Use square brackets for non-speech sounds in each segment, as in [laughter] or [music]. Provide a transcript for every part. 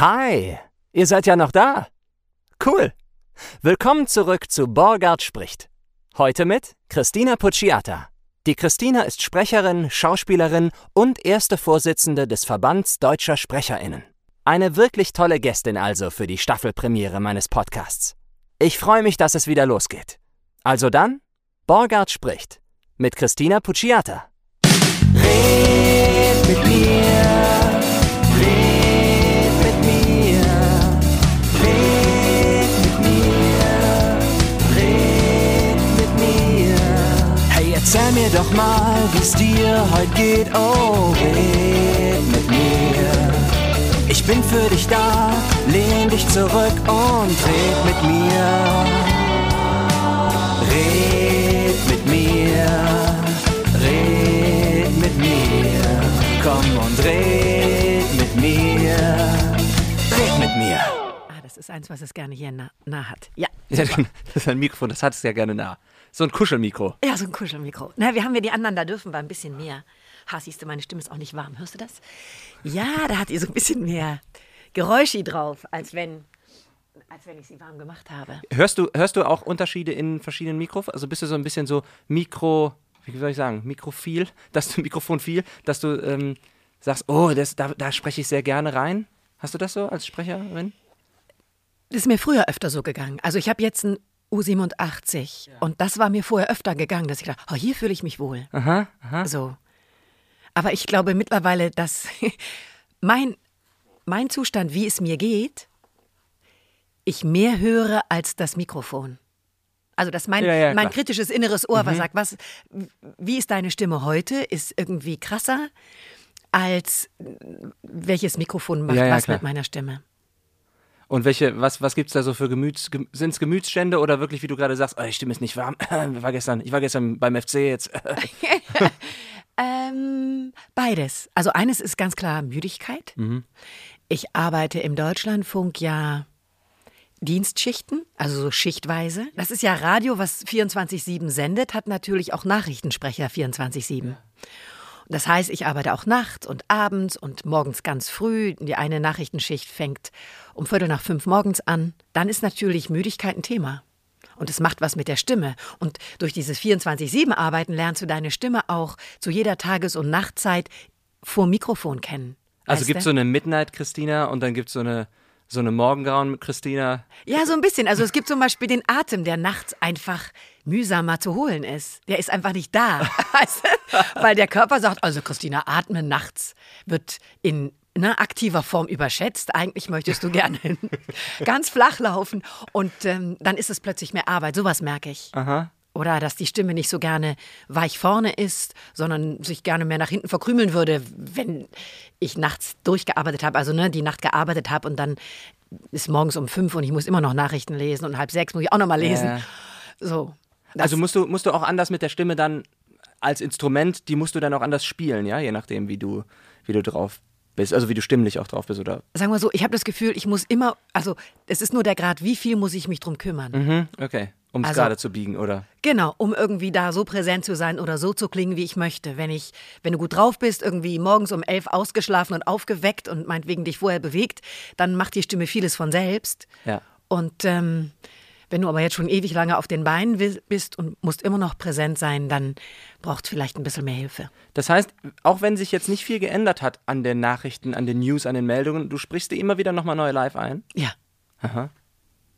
Hi, ihr seid ja noch da. Cool. Willkommen zurück zu Borgard spricht. Heute mit Christina Pucciata. Die Christina ist Sprecherin, Schauspielerin und erste Vorsitzende des Verbands Deutscher Sprecherinnen. Eine wirklich tolle Gästin also für die Staffelpremiere meines Podcasts. Ich freue mich, dass es wieder losgeht. Also dann, Borgard spricht mit Christina Pucciata. Red mit mir, erzähl mir doch mal, wie's dir heute geht, oh, red mit mir. Ich bin für dich da, lehn dich zurück und red mit mir. Red mit mir, red mit mir, komm und red mit mir, red mit mir. Ah, das ist eins, was es gerne hier nah, nah hat. Ja. Ja, [laughs] das ist ein Mikrofon, das hat es ja gerne nah. So ein Kuschelmikro. Ja, so ein Kuschelmikro. Na, wir haben ja die anderen, da dürfen wir ein bisschen mehr. Ha, siehst du, meine Stimme ist auch nicht warm. Hörst du das? Ja, da hat ihr so ein bisschen mehr Geräuschi drauf, als wenn, als wenn ich sie warm gemacht habe. Hörst du, hörst du auch Unterschiede in verschiedenen Mikrofonen? Also bist du so ein bisschen so Mikro, wie soll ich sagen, Mikrophil, [laughs] dass du Mikrofonphil, dass du ähm, sagst, oh, das, da, da spreche ich sehr gerne rein? Hast du das so als Sprecherin? Das ist mir früher öfter so gegangen. Also ich habe jetzt ein U87 und das war mir vorher öfter gegangen, dass ich dachte, oh, hier fühle ich mich wohl. Aha, aha. So. Aber ich glaube mittlerweile, dass [laughs] mein, mein Zustand, wie es mir geht, ich mehr höre als das Mikrofon. Also, dass mein, Ja, ja, mein. Mhm. kritisches inneres Ohr was sagt, was, wie ist deine Stimme heute, ist irgendwie krasser als welches Mikrofon macht Ja, ja, was klar. mit meiner Stimme. Und welche, was, was gibt's da so für Gemüts, Gem- sind's Gemütsstände oder wirklich, wie du gerade sagst, oh, die Stimme ist nicht warm, ich [clears throat] war gestern, ich war gestern beim FC jetzt. [laughs] [laughs] Ähm, beides. Also eines ist ganz klar Müdigkeit. Ich arbeite im Deutschlandfunk ja Dienstschichten, also so schichtweise. Das ist ja Radio, was 24-7 sendet, hat natürlich auch Nachrichtensprecher 24-7. Das heißt, ich arbeite auch nachts und abends und morgens ganz früh. Die eine Nachrichtenschicht fängt um Viertel nach fünf morgens an. Dann ist natürlich Müdigkeit ein Thema. Und es macht was mit der Stimme. Und durch dieses 24-7-Arbeiten lernst du deine Stimme auch zu jeder Tages- und Nachtzeit vor Mikrofon kennen. Also gibt's du? so eine Midnight Christina und dann gibt's so eine, so eine Morgengrauen Christina. Ja, so ein bisschen. Also es gibt zum Beispiel den Atem, der nachts einfach mühsamer zu holen ist. Der ist einfach nicht da. [laughs] Weißt du? Weil der Körper sagt, also Christina, atmen nachts wird in ne, aktiver Form überschätzt. Eigentlich möchtest du gerne [laughs] ganz flach laufen und ähm, dann ist es plötzlich mehr Arbeit. Sowas merke ich. Aha. Oder dass die Stimme nicht so gerne weich vorne ist, sondern sich gerne mehr nach hinten verkrümeln würde, wenn ich nachts durchgearbeitet habe, also ne, die Nacht gearbeitet habe und dann ist morgens um fünf und ich muss immer noch Nachrichten lesen und halb sechs muss ich auch noch mal lesen. Ja. So. Also musst du, musst du auch anders mit der Stimme dann als Instrument, die musst du dann auch anders spielen, ja, je nachdem, wie du, wie du drauf bist, also wie du stimmlich auch drauf bist, oder? sagen wir so, ich habe das Gefühl, ich muss immer, also es ist nur der Grad, wie viel muss ich mich drum kümmern. Mhm, okay. Um es Also- gerade zu biegen, oder? Genau, um irgendwie da so präsent zu sein oder so zu klingen, wie ich möchte. Wenn ich, wenn du gut drauf bist, irgendwie morgens um elf ausgeschlafen und aufgeweckt und meinetwegen dich vorher bewegt, dann macht die Stimme vieles von selbst. Ja. Und ähm, wenn du aber jetzt schon ewig lange auf den Beinen bist und musst immer noch präsent sein, dann braucht es vielleicht ein bisschen mehr Hilfe. Das heißt, auch wenn sich jetzt nicht viel geändert hat an den Nachrichten, an den News, an den Meldungen, du sprichst dir immer wieder nochmal neu live ein? Ja.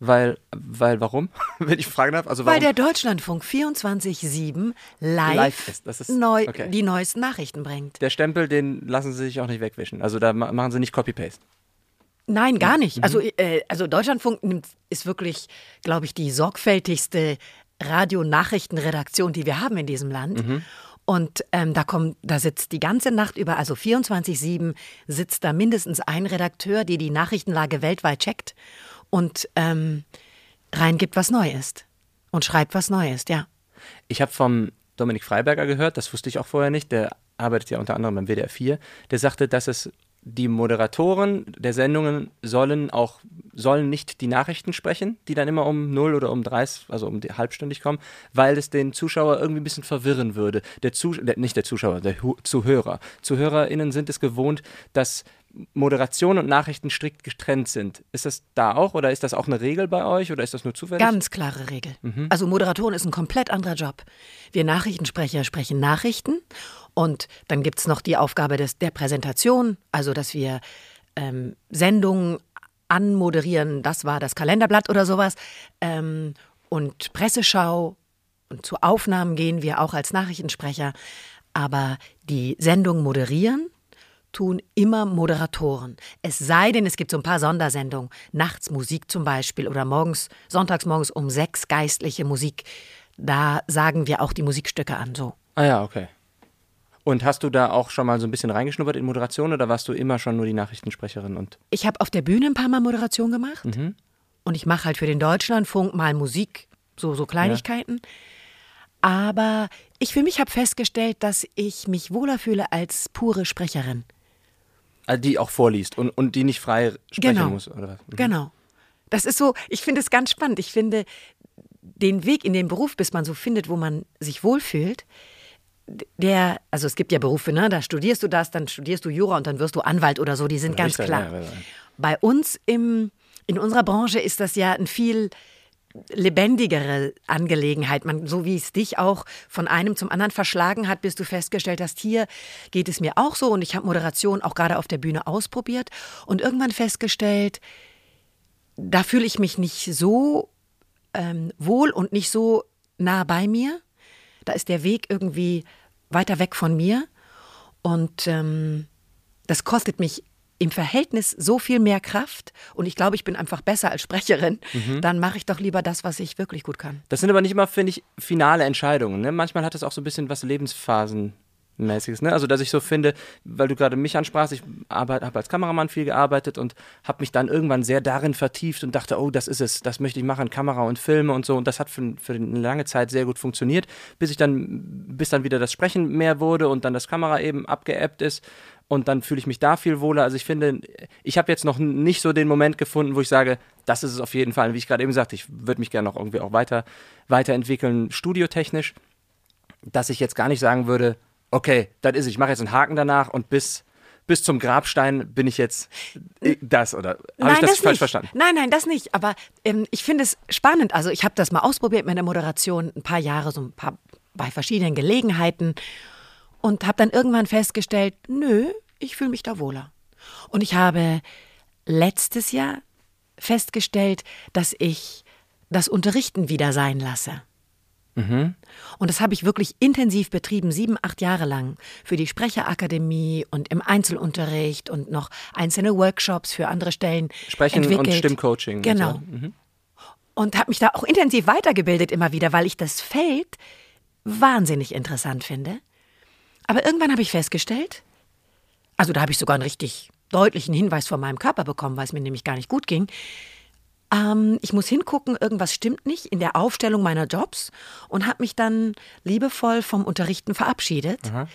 Weil, weil, warum? [laughs] Wenn ich fragen darf, also Weil der Deutschlandfunk 24-7 live, Live ist, das ist- neu, okay. die neuesten Nachrichten bringt. der Stempel, den lassen sie sich auch nicht wegwischen. Also da ma- machen sie nicht Copy-Paste. Nein, gar nicht. Mhm. Also, äh, also Deutschlandfunk nimmt, ist wirklich, glaube ich, die sorgfältigste Radionachrichtenredaktion, die wir haben in diesem Land. Mhm. Und ähm, da kommt, da sitzt die ganze Nacht über, also 24/7 sitzt da mindestens ein Redakteur, der die Nachrichtenlage weltweit checkt und ähm, reingibt, was neu ist und schreibt, was neu ist. Ja. Ich habe vom Dominik Freiberger gehört, das wusste ich auch vorher nicht, der arbeitet ja unter anderem beim WDR 4, der sagte, dass es die Moderatoren der Sendungen sollen auch sollen nicht die Nachrichten sprechen, die dann immer um 0 oder um 30, also um halbstündig kommen, weil es den Zuschauer irgendwie ein bisschen verwirren würde. Der, Zus nicht der Zuschauer, der Zuhörer. ZuhörerInnen sind es gewohnt, dass Moderation und Nachrichten strikt getrennt sind. Ist das da auch oder ist das auch eine Regel bei euch oder ist das nur zufällig? Ganz klare Regel. Mhm. Also Moderatoren ist ein komplett anderer Job. Wir Nachrichtensprecher sprechen Nachrichten und dann gibt es noch die Aufgabe des, der Präsentation, also dass wir ähm, Sendungen anmoderieren, das war das Kalenderblatt oder sowas. Ähm, und Presseschau und zu Aufnahmen gehen wir auch als Nachrichtensprecher. Aber die Sendung moderieren tun immer Moderatoren. Es sei denn, es gibt so ein paar Sondersendungen, nachts Musik zum Beispiel oder morgens, sonntags morgens um sechs geistliche Musik. Da sagen wir auch die Musikstücke an, so. Ah ja, okay. Und hast du da auch schon mal so ein bisschen reingeschnuppert in Moderation oder warst du immer schon nur die Nachrichtensprecherin? Und ich habe auf der Bühne ein paar Mal Moderation gemacht. Mhm. Und ich mache halt für den Deutschlandfunk mal Musik, so, so Kleinigkeiten. Ja. Aber ich für mich habe festgestellt, dass ich mich wohler fühle als pure Sprecherin. Also die auch vorliest und, und die nicht frei sprechen genau. muss, oder was? Mhm. Genau. Das ist so, ich finde es ganz spannend. Ich finde den Weg in den Beruf, bis man so findet, wo man sich wohlfühlt, der, also es gibt ja Berufe, ne? Da studierst du das, dann studierst du Jura und dann wirst du Anwalt oder so, die sind ganz klar. Ja, ja, ja. Bei uns im, in unserer Branche ist das ja ein viel lebendigere Angelegenheit. Man, so wie es dich auch von einem zum anderen verschlagen hat, bis du festgestellt hast, hier geht es mir auch so. Und ich habe Moderation auch gerade auf der Bühne ausprobiert und irgendwann festgestellt, da fühle ich mich nicht so ähm, wohl und nicht so nah bei mir. Da ist der Weg irgendwie weiter weg von mir. Und ähm, das kostet mich im Verhältnis so viel mehr Kraft und ich glaube, ich bin einfach besser als Sprecherin, mhm. dann mache ich doch lieber das, was ich wirklich gut kann. Das sind aber nicht immer, finde ich, finale Entscheidungen. Ne? Manchmal hat es auch so ein bisschen was Lebensphasen mäßiges, ne? Also dass ich so finde, weil du gerade mich ansprachst, ich habe als Kameramann viel gearbeitet und habe mich dann irgendwann sehr darin vertieft und dachte, oh, das ist es, das möchte ich machen, Kamera und Filme und so und das hat für, für eine lange Zeit sehr gut funktioniert, bis ich dann, bis dann wieder das Sprechen mehr wurde und dann das Kamera eben abgeebbt ist und dann fühle ich mich da viel wohler. Also ich finde, ich habe jetzt noch nicht so den Moment gefunden, wo ich sage, das ist es auf jeden Fall. Wie ich gerade eben sagte, ich würde mich gerne noch irgendwie auch weiter weiterentwickeln, studiotechnisch, dass ich jetzt gar nicht sagen würde, okay, das ist es. Ich mache jetzt einen Haken danach und bis, bis zum Grabstein bin ich jetzt das oder habe ich das, das falsch nicht. verstanden? Nein, nein, das nicht. Aber ähm, ich finde es spannend. Also ich habe das mal ausprobiert mit der Moderation ein paar Jahre, so ein paar bei verschiedenen Gelegenheiten und habe dann irgendwann festgestellt, nö, ich fühle mich da wohler. Und ich habe letztes Jahr festgestellt, dass ich das Unterrichten wieder sein lasse. Mhm. Und das habe ich wirklich intensiv betrieben, sieben, acht Jahre lang. Für die Sprecherakademie und im Einzelunterricht und noch einzelne Workshops für andere Stellen. Sprechen entwickelt. und Stimmcoaching. Genau. Und, so. mhm. und habe mich da auch intensiv weitergebildet immer wieder, weil ich das Feld wahnsinnig interessant finde. Aber irgendwann habe ich festgestellt, also da habe ich sogar einen richtig deutlichen Hinweis von meinem Körper bekommen, weil es mir nämlich gar nicht gut ging, ähm, ich muss hingucken, irgendwas stimmt nicht in der Aufstellung meiner Jobs und habe mich dann liebevoll vom Unterrichten verabschiedet. Aha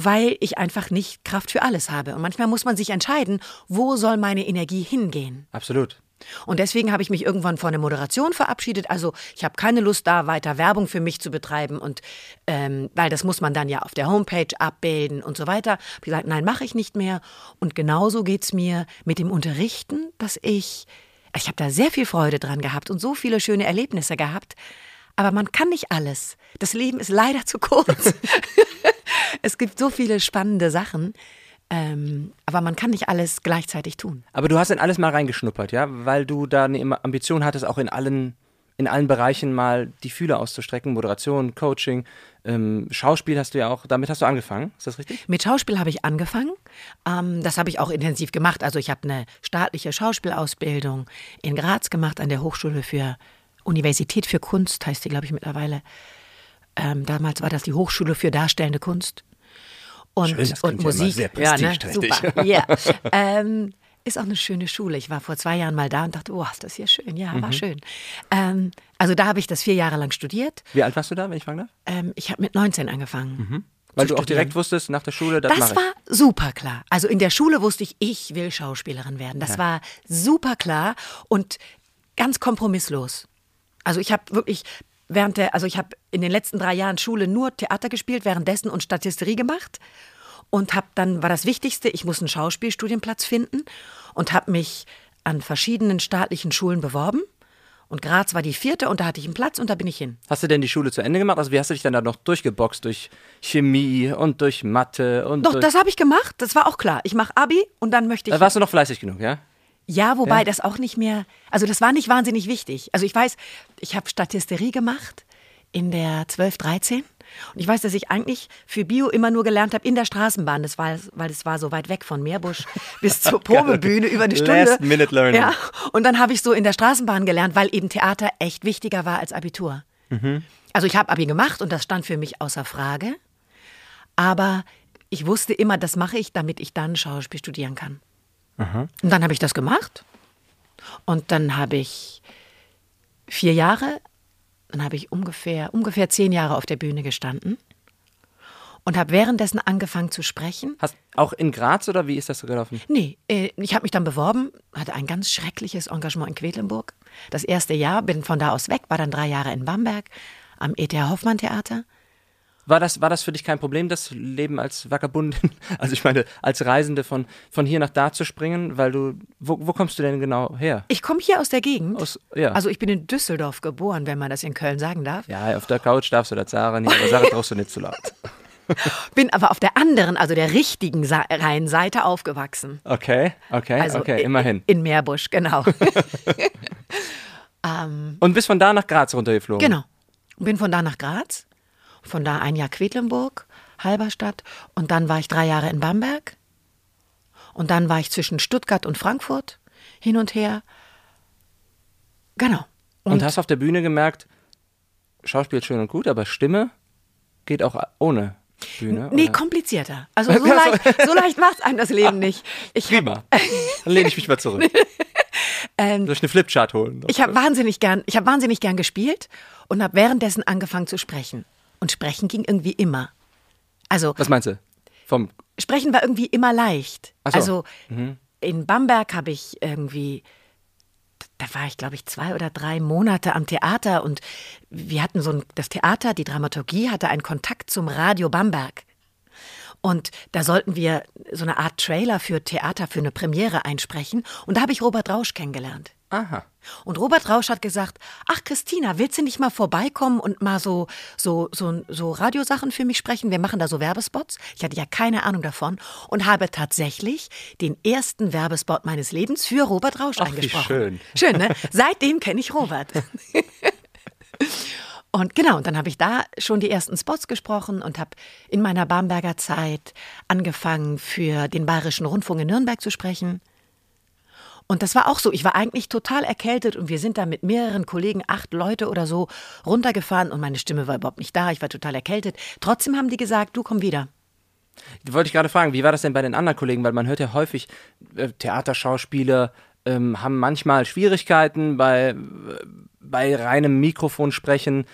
weil ich einfach nicht Kraft für alles habe. Und manchmal muss man sich entscheiden, wo soll meine Energie hingehen. Absolut. Und deswegen habe ich mich irgendwann von der Moderation verabschiedet. Also ich habe keine Lust da weiter Werbung für mich zu betreiben und ähm, weil das muss man dann ja auf der Homepage abbilden und so weiter. Habe gesagt, nein, mache ich nicht mehr. Und genauso geht es mir mit dem Unterrichten, dass ich ich habe da sehr viel Freude dran gehabt und so viele schöne Erlebnisse gehabt. Aber man kann nicht alles. Das Leben ist leider zu kurz. [laughs] [laughs] es gibt so viele spannende Sachen. Ähm, aber man kann nicht alles gleichzeitig tun. Aber du hast in alles mal reingeschnuppert, ja? Weil du da eine Ambition hattest, auch in allen in allen Bereichen mal die Fühler auszustrecken, Moderation, Coaching, ähm, Schauspiel hast du ja auch, damit hast du angefangen, ist das richtig? Mit Schauspiel habe ich angefangen, ähm, das habe ich auch intensiv gemacht, also ich habe eine staatliche Schauspielausbildung in Graz gemacht, an der Hochschule für Universität für Kunst, heißt die glaube ich mittlerweile. Ähm, damals war das die Hochschule für Darstellende Kunst. Und, Schön, und Musik. Ja, ne? Super. Ja. [laughs] ähm, ist auch eine schöne Schule. Ich war vor zwei Jahren mal da und dachte, oh, ist das hier schön. Ja, mhm. war schön. Ähm, also da habe ich das vier Jahre lang studiert. Wie alt warst du da, wenn ich fragen darf? Ähm, ich habe mit 19 angefangen. Mhm. Weil du auch direkt wusstest, nach der Schule, das, das war super klar. Also in der Schule wusste ich, ich will Schauspielerin werden. Das ja. war super klar und ganz kompromisslos. Also ich habe wirklich während der, also ich habe in den letzten drei Jahren Schule nur Theater gespielt, währenddessen und Statisterie gemacht. und habe dann war das Wichtigste, ich muss einen Schauspielstudienplatz finden und habe mich an verschiedenen staatlichen Schulen beworben. Und Graz war die vierte und da hatte ich einen Platz und da bin ich hin. Hast du denn die Schule zu Ende gemacht? Also wie hast du dich dann da noch durchgeboxt durch Chemie und durch Mathe und Doch, das habe ich gemacht, das war auch klar. Ich mache Abi und dann möchte ich. Da warst du noch fleißig genug, ja? Ja, wobei Ja. das auch nicht mehr, also das war nicht wahnsinnig wichtig. Also ich weiß, ich habe Statisterie gemacht in der 12, 13 und ich weiß, dass ich eigentlich für Bio immer nur gelernt habe in der Straßenbahn, das war, weil es war so weit weg von Meerbusch [laughs] bis zur Probebühne über eine Stunde. Last minute learning. Ja, und dann habe ich so in der Straßenbahn gelernt, weil eben Theater echt wichtiger war als Abitur. Also ich habe Abi gemacht und das stand für mich außer Frage, aber ich wusste immer, das mache ich, damit ich dann Schauspiel studieren kann. Und dann habe ich das gemacht. Und dann habe ich vier Jahre, dann habe ich ungefähr, ungefähr zehn Jahre auf der Bühne gestanden und habe währenddessen angefangen zu sprechen. Hast auch in Graz oder wie ist das so gelaufen? Nee, äh, ich habe mich dann beworben, hatte ein ganz schreckliches Engagement in Quedlinburg. Das erste Jahr, bin von da aus weg, war dann drei Jahre in Bamberg am ETH Hoffmann Theater. War das, war das für dich kein Problem, das Leben als Vagabundin, [laughs] also ich meine, als Reisende von, von hier nach da zu springen? Weil du, wo, wo kommst du denn genau her? Ich komme hier aus der Gegend. Aus- ja. Also ich bin in Düsseldorf geboren, wenn man das in Köln sagen darf. Ja, auf der Couch darfst du das sagen, nicht, aber Sarah [laughs] brauchst du nicht zu laut. [laughs] Bin aber auf der anderen, also der richtigen Sa Rheinseite aufgewachsen. Okay, okay, Also okay, immerhin. In Meerbusch, genau. Und bist von da nach Graz runtergeflogen? genau. Und bin von da nach Graz, von da ein Jahr Quedlinburg, Halberstadt und dann war ich drei Jahre in Bamberg und dann war ich zwischen Stuttgart und Frankfurt hin und her. Genau. Und, hast auf der Bühne gemerkt, Schauspiel ist schön und gut, aber Stimme geht auch ohne Bühne? Nee, oder? komplizierter. Also [laughs] so leicht, so leicht macht einem das Leben nicht. Ich hab- Prima. Dann lehne ich mich mal zurück. [laughs] Ähm, Soll ich eine Flipchart holen? Ich habe wahnsinnig gern, ich habe wahnsinnig gern gespielt und habe währenddessen angefangen zu sprechen. Und sprechen ging irgendwie immer. Also Was meinst du? Vom sprechen war irgendwie immer leicht. So. Also in Bamberg habe ich irgendwie da war ich, glaube ich, zwei oder drei Monate am Theater und wir hatten so ein, das Theater, die Dramaturgie hatte einen Kontakt zum Radio Bamberg. Und da sollten wir so eine Art Trailer für Theater, für eine Premiere einsprechen. Und da habe ich Robert Rausch kennengelernt. Aha. Und Robert Rausch hat gesagt, ach Christina, willst du nicht mal vorbeikommen und mal so, so, so, so Radiosachen für mich sprechen? Wir machen da so Werbespots. Ich hatte ja keine Ahnung davon und habe tatsächlich den ersten Werbespot meines Lebens für Robert Rausch Ach, wie eingesprochen. schön. Schön, ne? Seitdem kenne ich Robert. [laughs] Und genau, und dann habe ich da schon die ersten Spots gesprochen und habe in meiner Bamberger Zeit angefangen, für den Bayerischen Rundfunk in Nürnberg zu sprechen. Und das war auch so. Ich war eigentlich total erkältet und wir sind da mit mehreren Kollegen, acht Leute oder so, runtergefahren und meine Stimme war überhaupt nicht da. Ich war total erkältet. Trotzdem haben die gesagt, du komm wieder. Wollte ich gerade fragen, wie war das denn bei den anderen Kollegen? Weil man hört ja häufig, äh, Theaterschauspieler ähm, haben manchmal Schwierigkeiten bei, äh, bei reinem Mikrofonsprechen.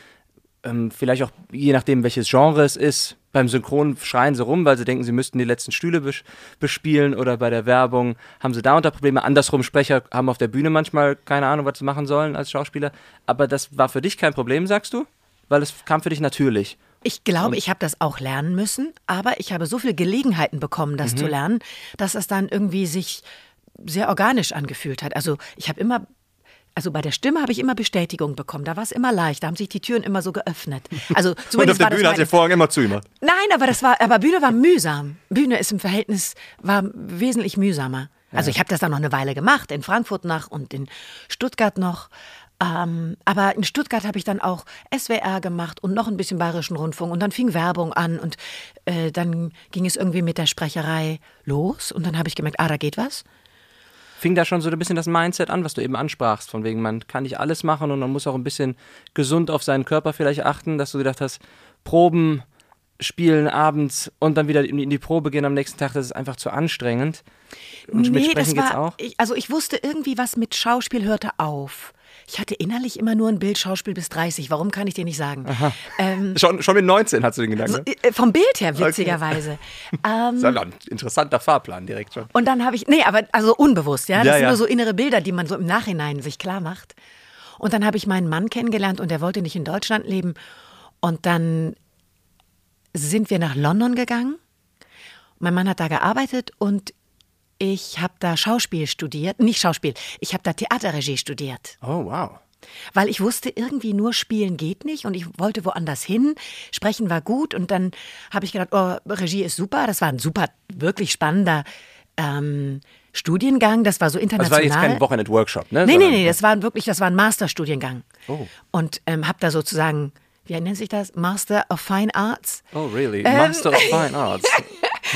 Ähm, vielleicht auch je nachdem, welches Genre es ist. Beim Synchron schreien sie rum, weil sie denken, sie müssten die letzten Stühle bes bespielen. Oder bei der Werbung haben sie da unter Probleme. Andersrum, Sprecher haben auf der Bühne manchmal keine Ahnung, was sie machen sollen als Schauspieler. Aber das war für dich kein Problem, sagst du? Weil es kam für dich natürlich. Ich glaube, ich habe das auch lernen müssen, aber ich habe so viele Gelegenheiten bekommen, das zu lernen, dass es dann irgendwie sich sehr organisch angefühlt hat. Also ich habe immer, also bei der Stimme habe ich immer Bestätigung bekommen. Da war es immer leicht, da haben sich die Türen immer so geöffnet. Also [laughs] zumindest war das meine- Vorhang immer zugemacht. Nein, aber das war, aber Bühne war mühsam. Bühne ist im Verhältnis war wesentlich mühsamer. Also ich habe das dann noch eine Weile gemacht, in Frankfurt noch und in Stuttgart noch. Ähm, aber in Stuttgart habe ich dann auch SWR gemacht und noch ein bisschen Bayerischen Rundfunk und dann fing Werbung an und äh, dann ging es irgendwie mit der Sprecherei los und dann habe ich gemerkt, ah, da geht was. Fing da schon so ein bisschen das Mindset an, was du eben ansprachst, von wegen, man kann nicht alles machen und man muss auch ein bisschen gesund auf seinen Körper vielleicht achten, dass du gedacht hast, Proben, Spielen abends und dann wieder in die Probe gehen am nächsten Tag, das ist einfach zu anstrengend. Und mit Sprechen geht's auch? Ich, also ich wusste irgendwie, was mit Schauspiel hörte auf. Ich hatte innerlich immer nur ein Bild Schauspiel bis 30. Warum kann ich dir nicht sagen? Ähm, Schon, schon mit 19 hast du den Gedanken. so, äh, vom Bild her, witzigerweise. [laughs] Ähm, Das ist ja interessanter Fahrplan direkt schon. und dann habe ich, nee, aber also unbewusst, ja. Das Ja, sind ja. nur so innere Bilder, die man so im Nachhinein sich klar macht. Und dann habe ich meinen Mann kennengelernt und der wollte nicht in Deutschland leben. Und dann sind wir nach London gegangen. Mein Mann hat da gearbeitet und ich habe da Schauspiel studiert. Nicht Schauspiel, ich habe da Theaterregie studiert. Oh, wow. Weil ich wusste, irgendwie nur spielen geht nicht und ich wollte woanders hin. Sprechen war gut und dann habe ich gedacht, oh, Regie ist super. Das war ein super, wirklich spannender ähm, Studiengang. Das war so international. Das war jetzt kein Wochenend-Workshop, ne? Nee, nee, nee, das war wirklich, das war ein Masterstudiengang. Oh. Und ähm, habe da sozusagen, wie nennt sich das? Master of Fine Arts. Oh, really? Master of Fine [laughs] Arts.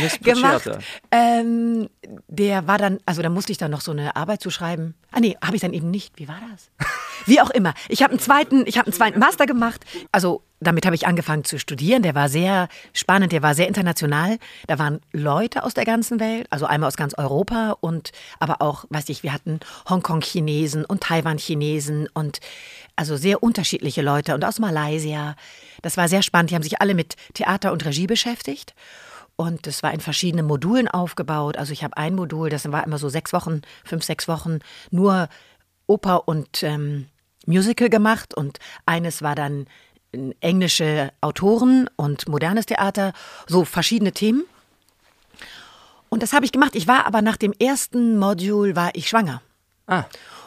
[laughs] Gemacht. Ähm, der war dann, also da musste ich dann noch so eine Arbeit zu schreiben. Ah nee, habe ich dann eben nicht. Wie war das? [laughs] Wie auch immer. Ich habe einen zweiten, ich habe einen zweiten Master gemacht. Also damit habe ich angefangen zu studieren. Der war sehr spannend, der war sehr international. Da waren Leute aus der ganzen Welt, also einmal aus ganz Europa und aber auch, weiß ich, wir hatten Hongkong-Chinesen und Taiwan-Chinesen und also sehr unterschiedliche Leute und aus Malaysia. Das war sehr spannend. Die haben sich alle mit Theater und Regie beschäftigt. Und es war in verschiedenen Modulen aufgebaut. Also ich habe ein Modul, das war immer so sechs Wochen, fünf, sechs Wochen, nur Oper und ähm, Musical gemacht. Und eines war dann äh, englische Autoren und modernes Theater, so verschiedene Themen. Und das habe ich gemacht. Ich war aber nach dem ersten Modul war ich schwanger. Ah.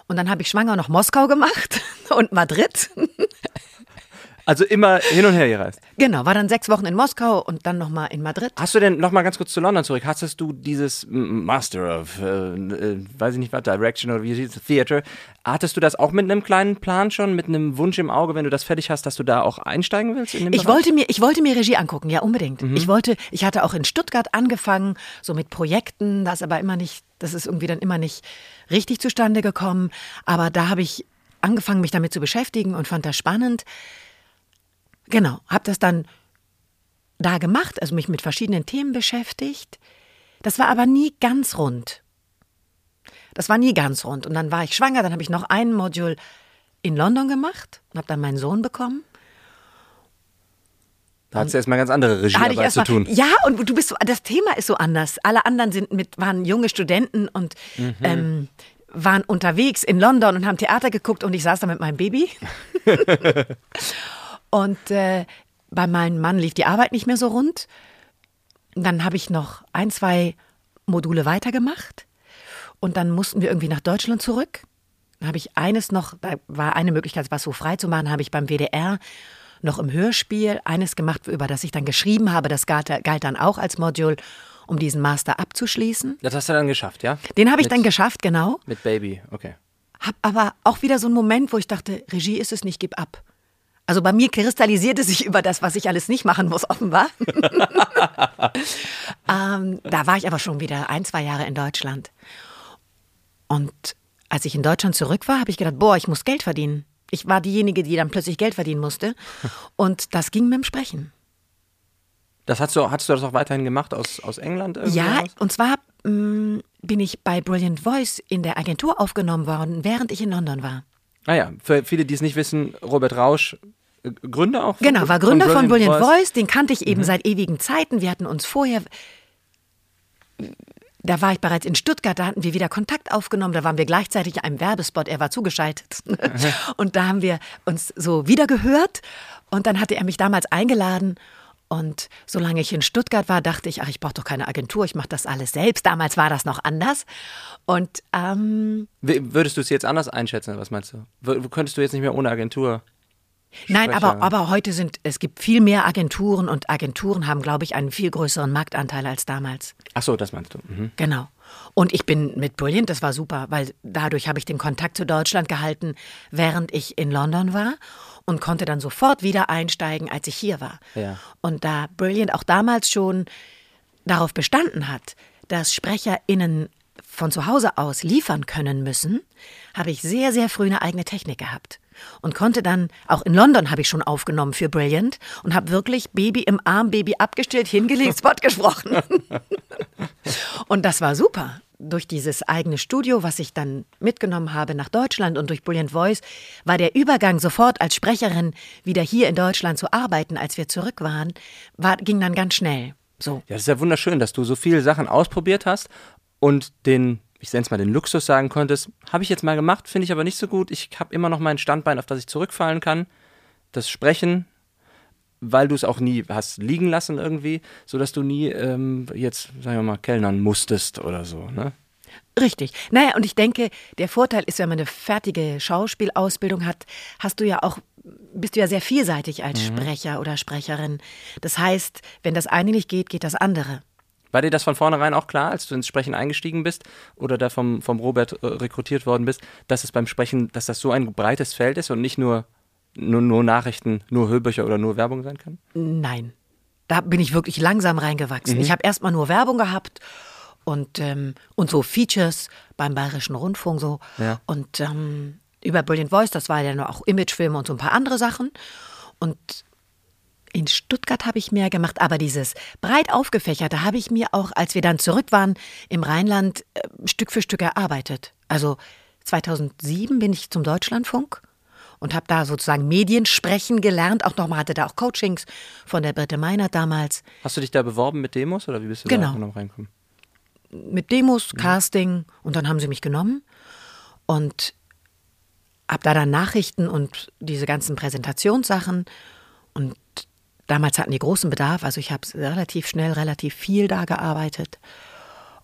Und dann habe ich schwanger noch Moskau gemacht [laughs] und Madrid. Also immer hin und her gereist. Genau, war dann sechs Wochen in Moskau und dann nochmal in Madrid. Hast du denn noch mal ganz kurz zu London zurück? Hattest du dieses Master of, äh, äh, weiß ich nicht was, Direction oder wie hieß es, Theater? Hattest du das auch mit einem kleinen Plan schon, mit einem Wunsch im Auge, wenn du das fertig hast, dass du da auch einsteigen willst? Ich Bereich? wollte mir, ich wollte mir Regie angucken, ja unbedingt. Ich wollte, ich hatte auch in Stuttgart angefangen, so mit Projekten, das aber immer nicht, das ist irgendwie dann immer nicht richtig zustande gekommen. Aber da habe ich angefangen, mich damit zu beschäftigen und fand das spannend. Genau, habe das dann da gemacht, also mich mit verschiedenen Themen beschäftigt. Das war aber nie ganz rund. Das war nie ganz rund. Und dann war ich schwanger, dann habe ich noch ein Modul in London gemacht und habe dann meinen Sohn bekommen. Da hattest du erstmal ganz andere Regiearbeit zu tun. Ja, und du bist so, das Thema ist so anders. Alle anderen sind mit, waren junge Studenten und Mhm. ähm, waren unterwegs in London und haben Theater geguckt und ich saß da mit meinem Baby. [laughs] [laughs] und äh, bei meinem Mann lief die Arbeit nicht mehr so rund. Und dann habe ich noch ein, zwei Module weitergemacht und dann mussten wir irgendwie nach Deutschland zurück. Dann habe ich eines noch, da war eine Möglichkeit, was so frei zu machen, habe ich beim WDR noch im Hörspiel eines gemacht, über das ich dann geschrieben habe. Das galt, galt dann auch als Modul, um diesen Master abzuschließen. Das hast du dann geschafft, ja? Den habe ich Mit- dann geschafft, genau. Mit Baby, okay. Hab aber auch wieder so einen Moment, wo ich dachte, Regie ist es nicht, gib ab. Also bei mir kristallisierte sich über das, was ich alles nicht machen muss, offenbar. [laughs] [laughs] ähm, da war ich aber schon wieder ein, zwei Jahre in Deutschland. Und als ich in Deutschland zurück war, habe ich gedacht, boah, ich muss Geld verdienen. Ich war diejenige, die dann plötzlich Geld verdienen musste. [laughs] Und das ging mit dem Sprechen. Das hast du, hast du das auch weiterhin gemacht aus, aus England? Ja, heraus? und zwar mh, bin ich bei Brilliant Voice in der Agentur aufgenommen worden, während ich in London war. Ah ja, für viele, die es nicht wissen, Robert Rausch, äh, Gründer auch? von- Genau, war Gründer von Brilliant, Voice. Voice. Den kannte ich eben seit ewigen Zeiten. Wir hatten uns vorher. Da war ich bereits in Stuttgart, da hatten wir wieder Kontakt aufgenommen, da waren wir gleichzeitig in einem Werbespot, er war zugeschaltet. [laughs] Und da haben wir uns so wieder gehört und dann hatte er mich damals eingeladen und solange ich in Stuttgart war, dachte ich, ach, ich brauche doch keine Agentur, ich mache das alles selbst. Damals war das noch anders. Und ähm, Würdest du es jetzt anders einschätzen? Was meinst du? W könntest du jetzt nicht mehr ohne Agentur? Nein, aber, aber heute sind, es gibt viel mehr Agenturen und Agenturen haben, glaube ich, einen viel größeren Marktanteil als damals. Ach so, das meinst du. Mhm. Genau. Und ich bin mit Brilliant, das war super, weil dadurch habe ich den Kontakt zu Deutschland gehalten, während ich in London war und konnte dann sofort wieder einsteigen, als ich hier war. Ja. Und da Brilliant auch damals schon darauf bestanden hat, dass SprecherInnen von zu Hause aus liefern können müssen, habe ich sehr, sehr früh eine eigene Technik gehabt. Und konnte dann, auch in London habe ich schon aufgenommen für Brilliant und habe wirklich Baby im Arm, Baby abgestellt, hingelegt, Spot gesprochen. [laughs] Und das war super. Durch dieses eigene Studio, was ich dann mitgenommen habe nach Deutschland und durch Brilliant Voice, war der Übergang sofort als Sprecherin wieder hier in Deutschland zu arbeiten, als wir zurück waren, war, ging dann ganz schnell. So. Ja, das ist ja wunderschön, dass du so viele Sachen ausprobiert hast und den, ich nenne es mal den Luxus sagen konntest, habe ich jetzt mal gemacht, finde ich aber nicht so gut. Ich habe immer noch mein Standbein, auf das ich zurückfallen kann. Das Sprechen. weil du es auch nie hast liegen lassen irgendwie, sodass du nie ähm, jetzt, sagen wir mal, kellnern musstest oder so, ne? Richtig. Naja, und ich denke, der Vorteil ist, wenn man eine fertige Schauspielausbildung hat, hast du ja auch, bist du ja sehr vielseitig als mhm. Sprecher oder Sprecherin. Das heißt, wenn das eine nicht geht, geht das andere. War dir das von vornherein auch klar, als du ins Sprechen eingestiegen bist oder da vom, vom Robert äh, rekrutiert worden bist, dass es beim Sprechen, dass das so ein breites Feld ist und nicht nur, nur, nur Nachrichten, nur Hörbücher oder nur Werbung sein kann? Nein. Da bin ich wirklich langsam reingewachsen. Mhm. Ich habe erstmal nur Werbung gehabt und, ähm, und so Features beim Bayerischen Rundfunk so. Ja. Und ähm, über Brilliant Voice, das war ja noch auch Imagefilme und so ein paar andere Sachen. Und in Stuttgart habe ich mehr gemacht, aber dieses breit aufgefächerte habe ich mir auch, als wir dann zurück waren im Rheinland, äh, Stück für Stück erarbeitet. Also 2007 bin ich zum Deutschlandfunk und habe da sozusagen Mediensprechen gelernt. Auch nochmal hatte da auch Coachings von der Britte Meinert damals. Hast du dich da beworben mit Demos oder wie bist du genau. da noch reingekommen? Mit Demos, mhm. Casting und dann haben sie mich genommen und habe da dann Nachrichten und diese ganzen Präsentationssachen Damals hatten die großen Bedarf, also ich habe relativ schnell, relativ viel da gearbeitet.